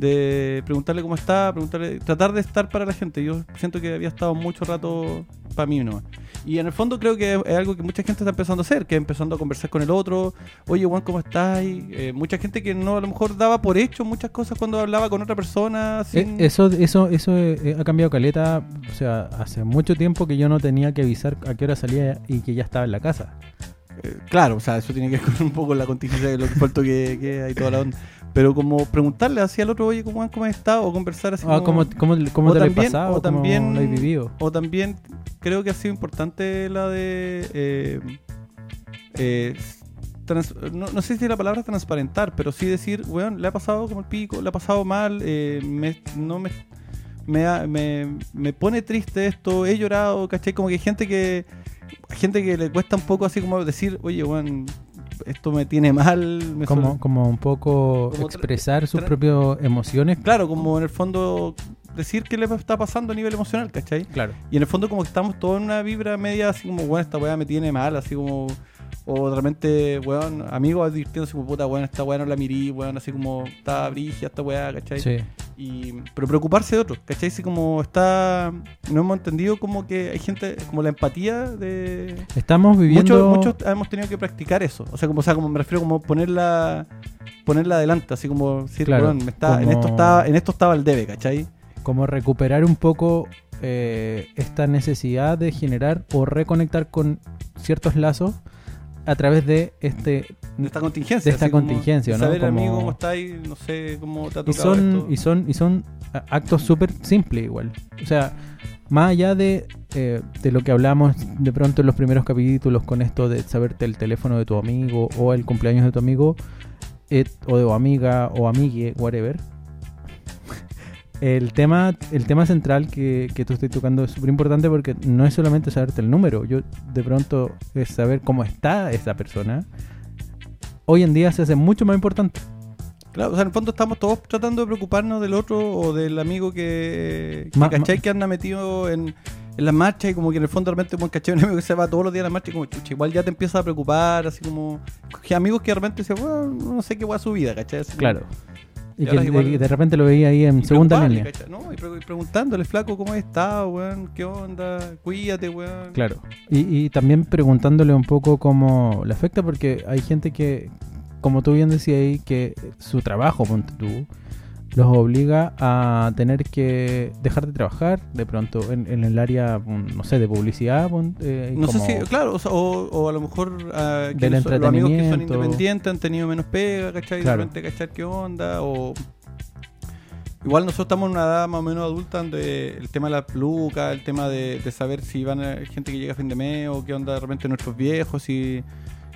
De preguntarle cómo está, preguntarle, tratar de estar para la gente. Yo siento que había estado mucho rato para mí nomás. Y en el fondo creo que es algo que mucha gente está empezando a hacer, que es empezando a conversar con el otro. Oye, Juan, ¿cómo estás? Y, eh, mucha gente que no a lo mejor daba por hecho muchas cosas cuando hablaba con otra persona. Sin... Eh, Eso, eso, eso eh, ha cambiado caleta. O sea, hace mucho tiempo que yo no tenía que avisar a qué hora salía y que ya estaba en la casa. Claro, o sea, eso tiene que ver con un poco la contingencia de lo que, que hay toda la onda. Pero como preguntarle así al otro, oye, ¿cómo, cómo has estado? O conversar así Ah, ¿Cómo, cómo, cómo o te también- pasado? o también- ¿Cómo lo has vivido? O también creo que ha sido importante la de... eh, eh, trans- no, no sé si la palabra es transparentar, pero sí decir, weón, le ha pasado como el pico, le ha pasado mal, eh, me, no me, me, me, me pone triste esto, he llorado, ¿cachai? Como que hay gente que... Gente que le cuesta un poco así como decir, oye, weón, esto me tiene mal. Me Como, suele- como un poco Como expresar sus propias emociones. Claro, como en el fondo decir qué le está pasando a nivel emocional, ¿cachai? Claro. Y en el fondo como que estamos todos en una vibra media así como, bueno, esta weá me tiene mal, así como... O realmente, weón, amigos advirtiéndose como, puta, weón, esta weá no la mirí, weón, así como, está brigia esta weá, ¿cachai? Sí. Y, pero preocuparse de otros, ¿cachai? Así como está... No hemos entendido como que hay gente, como la empatía de... Estamos viviendo. Muchos, muchos hemos tenido que practicar eso. O sea, como, o sea, como me refiero como ponerla ponerla adelante, así como decir, Claro, weón, me está, en esto estaba, en esto estaba el debe, ¿cachai? como recuperar un poco eh, esta necesidad de generar o reconectar con ciertos lazos a través de este De esta contingencia. De esta como contingencia, ¿no? Saber, Como- amigo, cómo estáis, no sé cómo te ha y son esto. y son y son actos súper simples igual o sea más allá de, eh, de lo que hablamos de pronto en los primeros capítulos con esto de saberte el teléfono de tu amigo o el cumpleaños de tu amigo eh, o de tu amiga o amigue whatever el tema el tema central que, que tú estás tocando es súper importante porque no es solamente saberte el número yo de pronto es saber cómo está esa persona hoy en día se hace mucho más importante Claro, o sea, en el fondo estamos todos tratando de preocuparnos del otro o del amigo que, que Ma- ¿cachai? ma- Que anda metido en, en las marchas y como que en el fondo realmente como ¿cachai? un amigo que se va todos los días a la marcha y como chucha, igual ya te empieza a preocupar, así como que amigos que repente dicen, bueno, no sé qué va a su vida, ¿cachai? Así Claro. Y que de, igual- de repente lo veía ahí en segunda línea. No, y, pre- y preguntándole, flaco, ¿cómo estado, weón? ¿Qué onda? Cuídate, weón. Claro. Y, y también preguntándole un poco cómo le afecta, porque hay gente que, como tú bien decías ahí, que su trabajo, ponte tú, los obliga a tener que dejar de trabajar de pronto en, en el área, mm, no sé, de publicidad. eh, No como- sé si, claro, o, sea, o- o a lo mejor ah, Del los amigos que son independientes han tenido menos pega, ¿cachai? Claro. De repente, ¿cachai? ¿Qué onda? O igual nosotros estamos en una edad más o menos adulta donde el tema de la peluca, el tema de, de saber si van a gente que llega a fin de mes o qué onda de repente nuestros viejos, si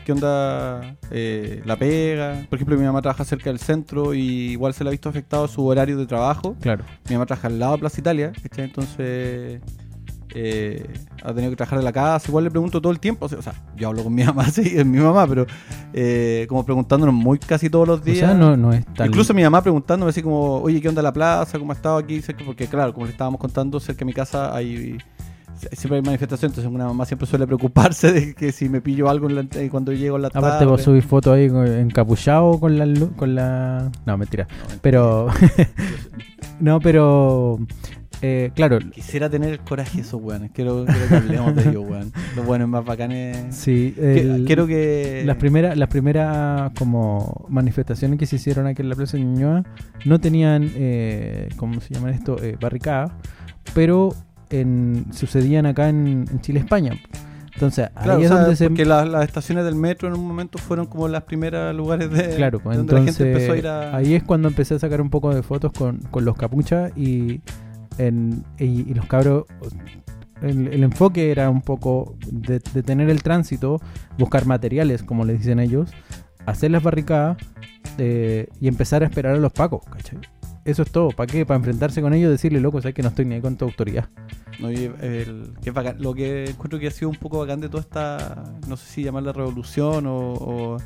qué onda eh, la pega. Por ejemplo, mi mamá trabaja cerca del centro y igual se le ha visto afectado su horario de trabajo. Claro. Mi mamá trabaja al lado de Plaza Italia, ¿cachai? Entonces eh, ha tenido que trabajar de la casa. Igual le pregunto todo el tiempo. O sea, o yo hablo con mi mamá, sí, es mi mamá, pero eh, como preguntándonos muy casi todos los O días. sea, no, no es tan... Incluso mi mamá preguntándome así como, oye, ¿qué onda la plaza? ¿Cómo ha estado aquí? Porque claro, como le estábamos contando, cerca de mi casa hay siempre hay manifestaciones, entonces una mamá siempre suele preocuparse de que si me pillo algo en la- cuando llego en la tarde. Aparte vos subís fotos ahí encapuchado con la lu- con la no mentira pero no pero eh, claro Quisiera tener el coraje de esos weones. Quiero, quiero que hablemos de ellos, weón. Los buenos más bacanes. sí el- quiero que. las primeras las primeras como manifestaciones que se hicieron aquí en la plaza de Ñuñoa no tenían eh, cómo se llaman esto Eh, barricadas pero en, sucedían acá en, en Chile España entonces ahí es o sea, donde se porque las, las estaciones del metro en un momento fueron como las primeras lugares de Claro, pues donde la gente empezó a ir a. ahí es cuando empecé a sacar un poco de fotos con, con los capuchas y, en, y, y los cabros. El, el enfoque era un poco de, de tener el tránsito, buscar materiales, como le dicen ellos, hacer las barricadas eh, y empezar a esperar a los pacos, ¿cachai? Eso es todo. ¿Para qué? Para enfrentarse con ellos y decirle, loco, sabes que no estoy ni ahí con tu autoridad. No, y el- que es bacán. Lo que encuentro que ha sido un poco bacán de toda esta, no sé si llamarla revolución o, o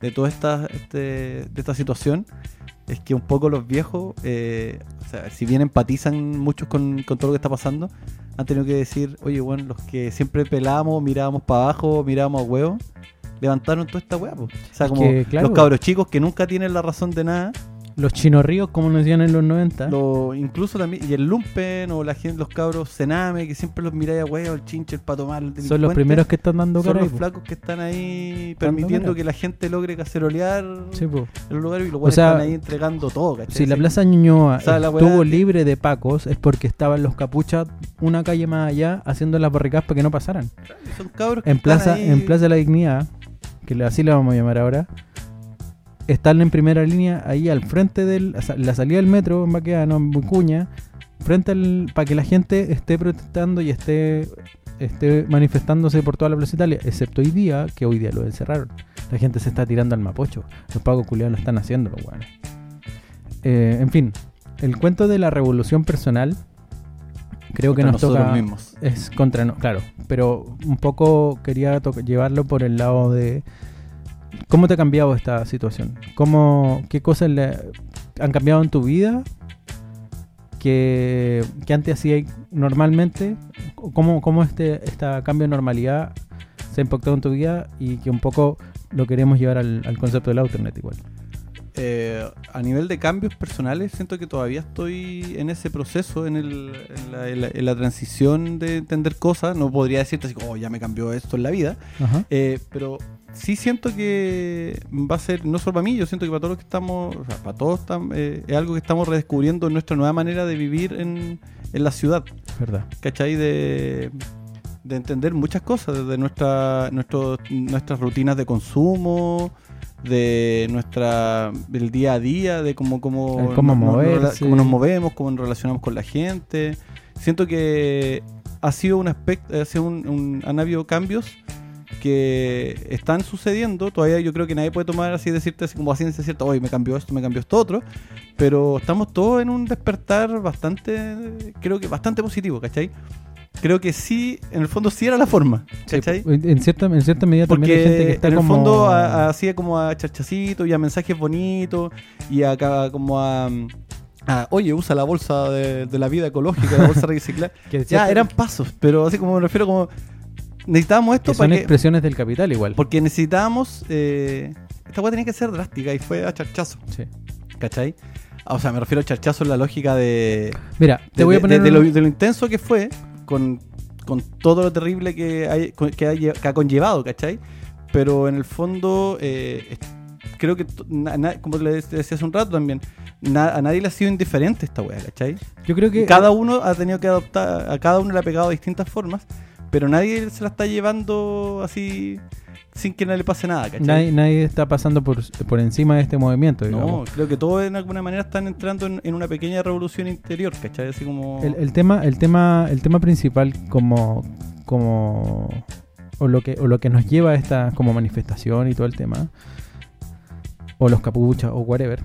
de toda esta, este, de esta situación, es que un poco los viejos, eh, o sea, si bien empatizan muchos con, con todo lo que está pasando, han tenido que decir, oye, bueno, los que siempre pelábamos, mirábamos para abajo, mirábamos a huevo, levantaron toda esta hueá. O sea, Es como que, claro. los cabros chicos que nunca tienen la razón de nada, Los chinos ríos, como nos decían en los 90. lo, incluso también, y el lumpen o la gente, los cabros cename, que siempre los miráis a huevo, el chinche, el pato mal, el son los primeros que están dando son cara. los ahí, po. flacos que están ahí permitiendo que la gente logre cacerolear Sí, en los lugares y los O sea, están ahí entregando todo, ¿cachai? Si la. Plaza Ñuñoa O sea, la estuvo libre de pacos es porque estaban los capuchas una calle más allá haciendo las barricadas para que no pasaran. son cabros que En están Plaza, ahí- en Plaza de la Dignidad, que así la vamos a llamar ahora, están en primera línea ahí al frente de la salida del metro en Baqueano, en Vicuña, frente al para que la gente esté protestando y esté esté manifestándose por toda la Plaza Italia, excepto hoy día, que hoy día lo encerraron. La gente se está tirando al mapocho. Los pagos culiados lo están haciendo, los weones. Eh, en fin, el cuento de la revolución personal creo que nos nosotros toca mismos. es contra no, claro, pero un poco quería llevarlo por el lado de cómo te ha cambiado esta situación, cómo qué cosas le han cambiado en tu vida que, que antes hacía normalmente, cómo, cómo este esta cambio de normalidad se ha impactado en tu vida y que un poco lo queremos llevar al, al concepto del Alternet igual. Eh, a nivel de cambios personales, siento que todavía estoy en ese proceso, en, el- en la, en la- en la transición de entender cosas. No podría decirte así, como, oh, ya me cambió esto en la vida. Eh, pero sí siento que va a ser, no solo para mí, yo siento que para todos los que estamos, o sea, para todos tam- eh, es algo que estamos redescubriendo en nuestra nueva manera de vivir en, en la ciudad. Verdad. ¿Cachai? De, de entender muchas cosas, desde nuestra, nuestro, nuestras rutinas de consumo, de nuestra del día a día, de cómo, cómo, cómo nos- nos- moverse. cómo nos movemos, cómo nos relacionamos con la gente. Siento que ha sido un aspecto, ha sido un, un- han habido cambios que están sucediendo. Todavía yo creo que nadie puede tomar así decirte así como a ciencia cierta, hoy me cambió esto, me cambió esto otro. Pero estamos todos en un despertar bastante, creo que bastante positivo, ¿cachai? Creo que sí, en el fondo sí era la forma, ¿cachai? En cierta, en cierta medida también hay gente que Porque está en el como... fondo a- a- hacía como a charchacitos y a mensajes bonitos y a ca- como a, a, oye, usa la bolsa de, de la vida ecológica, la bolsa reciclada. que ya, eran pasos, pero así como me refiero como necesitábamos esto que son para que, expresiones del capital igual. porque necesitábamos eh, esta weá tenía que ser drástica y fue a charchazo, Sí. ¿cachai? Ah, O sea, me refiero a charchazo en la lógica de, Mira, te de, voy a de- poner... de lo, un- de lo intenso que fue con, con todo lo terrible que, hay, que, ha, lle- que ha conllevado, ¿cachai? Pero en el fondo, eh, creo que, como le decía hace un rato también, na- a nadie le ha sido indiferente esta weá, ¿cachai? Yo creo que... Cada uno ha tenido que adoptar, a cada uno le ha pegado de distintas formas, pero nadie se la está llevando así sin que nadie le pase nada, ¿cachai? Nadie, nadie está pasando por, por encima de este movimiento. no, digamos. creo que todos en alguna manera están entrando en, en una pequeña revolución interior, ¿cachai? Así como... El, el tema, el tema, el tema principal como, como o lo que, o lo que nos lleva a esta como manifestación y todo el tema, o los capuchas o whatever.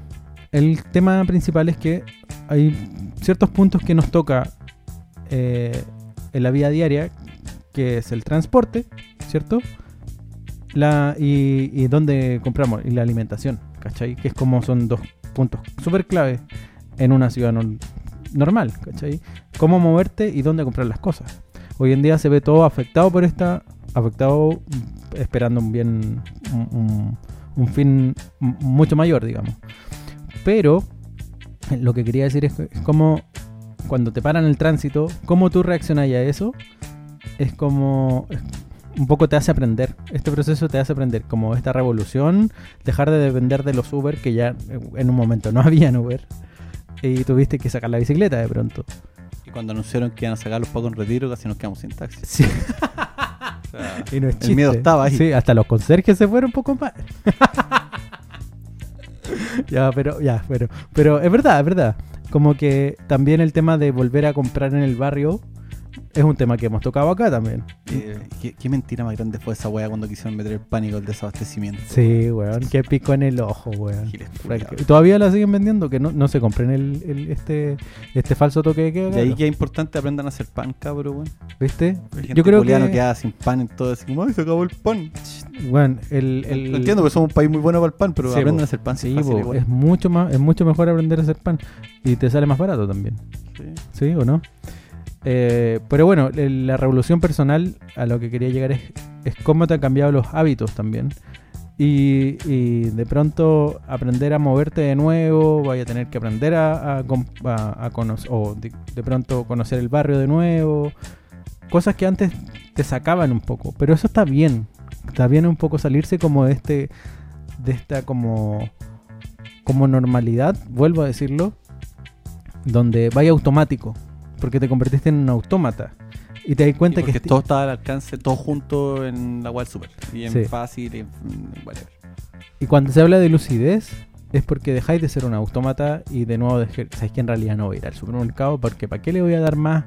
El tema principal es que hay ciertos puntos que nos toca eh, en la vida diaria, que es el transporte, ¿cierto? La, y, dónde compramos, y la alimentación, ¿cachai? Que es como son dos puntos súper claves en una ciudad nor- normal, ¿cachai? Cómo moverte y dónde comprar las cosas. Hoy en día se ve todo afectado por esta, afectado mm, esperando un bien, un, fin mucho mayor, digamos. Pero lo que quería decir es, es como cuando te paran el tránsito, cómo tú reaccionas a eso, es como un poco te hace aprender. Este proceso te hace aprender como esta revolución, dejar de depender de los Uber, que ya en un momento no habían Uber, y tuviste que sacar la bicicleta de pronto. Y cuando anunciaron que iban a sacar los pagos en retiro, casi nos quedamos sin taxi. Sí. O sea, Y no es El miedo estaba ahí. Sí, hasta los conserjes se fueron un poco más. ya, pero, ya, pero, pero es verdad, es verdad. Como que también el tema de volver a comprar en el barrio Es un tema que hemos tocado acá también. Eh, ¿qué, qué mentira más grande fue esa weá cuando quisieron meter el pánico del desabastecimiento. Sí, weón, qué pico en el ojo, weón. Culiados. Todavía la siguen vendiendo, que no, no se compren el, el- este, este falso toque de queda. De ahí que es importante aprendan a hacer pan, cabrón, weón. ¿Viste? Gente Yo creo que, queda sin pan en todo, así como, ay, se acabó el pan. bueno, el, el- entiendo, porque somos un país muy bueno para el pan, pero Sí, aprendan po. a hacer pan. Sí, fácil es mucho más, es mucho mejor aprender a hacer pan y te sale más barato también. Sí. ¿Sí o no? Eh, pero bueno, el- la revolución personal a lo que quería llegar es, es cómo te han cambiado los hábitos también. Y, y de pronto aprender a moverte de nuevo, vaya a tener que aprender a, conocer, de pronto conocer el barrio de nuevo. Cosas que antes te sacaban un poco, pero eso está bien. Está bien un poco salirse como de este, de esta como, como normalidad, vuelvo a decirlo, donde vaya automático, porque te convertiste en un autómata y te das cuenta porque que todo está al alcance, todo junto en la web super. Y en Sí. fácil, y whatever. y cuando se habla de lucidez es porque dejáis de ser un autómata y de nuevo dejé- sabéis que en realidad no voy a ir al supermercado porque ¿para qué le voy a dar más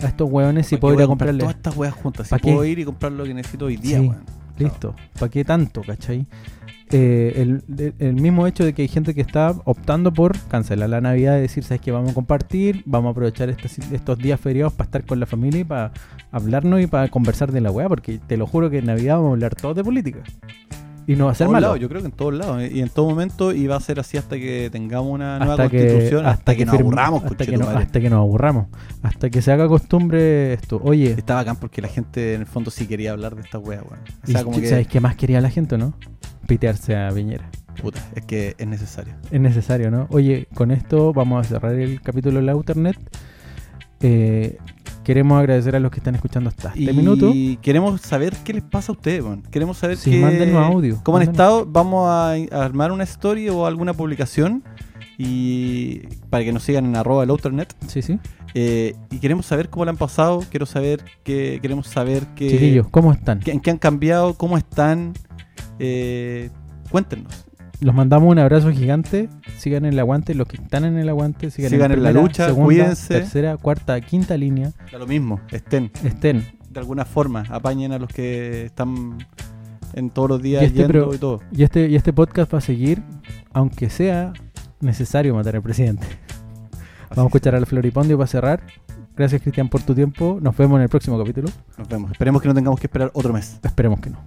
a estos hueones si puedo ir a comprar comprarle? todas estas weas juntas. Si puedo ir y comprar lo que necesito hoy día, Sí. weón. Listo. ¿Para qué tanto, cachai? Eh, el, el- el mismo hecho de que hay gente que está optando por cancelar la Navidad y decir, ¿sabes qué? Vamos a compartir, vamos a aprovechar estos, estos días feriados para estar con la familia y para hablarnos y para conversar de la weá, porque te lo juro que en Navidad vamos a hablar todos de política. Y no va a ser malo. lados, yo creo que en todos lados. eh, Y en todo momento y va a ser así hasta que tengamos una nueva hasta que, constitución, hasta, que, nos aburramos, hasta que, no- hasta que nos aburramos, hasta que se haga costumbre esto. Oye, Está bacán porque la gente en el fondo sí quería hablar de esta wea, weón. O y sea, como que, ¿sabes qué más quería la gente, no? Pitearse a Piñera. puta, es que es necesario. Es necesario, ¿no? Oye, con esto vamos a cerrar el capítulo de la Outernet. Eh, queremos agradecer a los que están escuchando hasta este y minuto. queremos saber qué les pasa a ustedes, weón. Queremos saber Sí, audio, cómo han estado. Vamos a, a armar una story o alguna publicación y para que nos sigan en arroba el Outernet. Sí, sí. Eh, y queremos saber cómo le han pasado. Quiero saber que queremos saber que, Chiquillos, ¿cómo están? que- en qué han cambiado, cómo están. Eh, cuéntenos. Los mandamos un abrazo gigante. Sigan en el aguante. Los que están en el aguante, sigan, Sigan en la primera, lucha, segunda, cuídense. tercera, cuarta, quinta línea. Da lo mismo, estén. Estén. De alguna forma, apañen a los que están en todos los días Y este yendo y todo. Y este, y este podcast va a seguir, aunque sea necesario matar al presidente. Vamos a escuchar al Floripondio para cerrar. Gracias, Cristian, por tu tiempo. Nos vemos en el próximo capítulo. Nos vemos. Esperemos que no tengamos que esperar otro mes. Esperemos que no.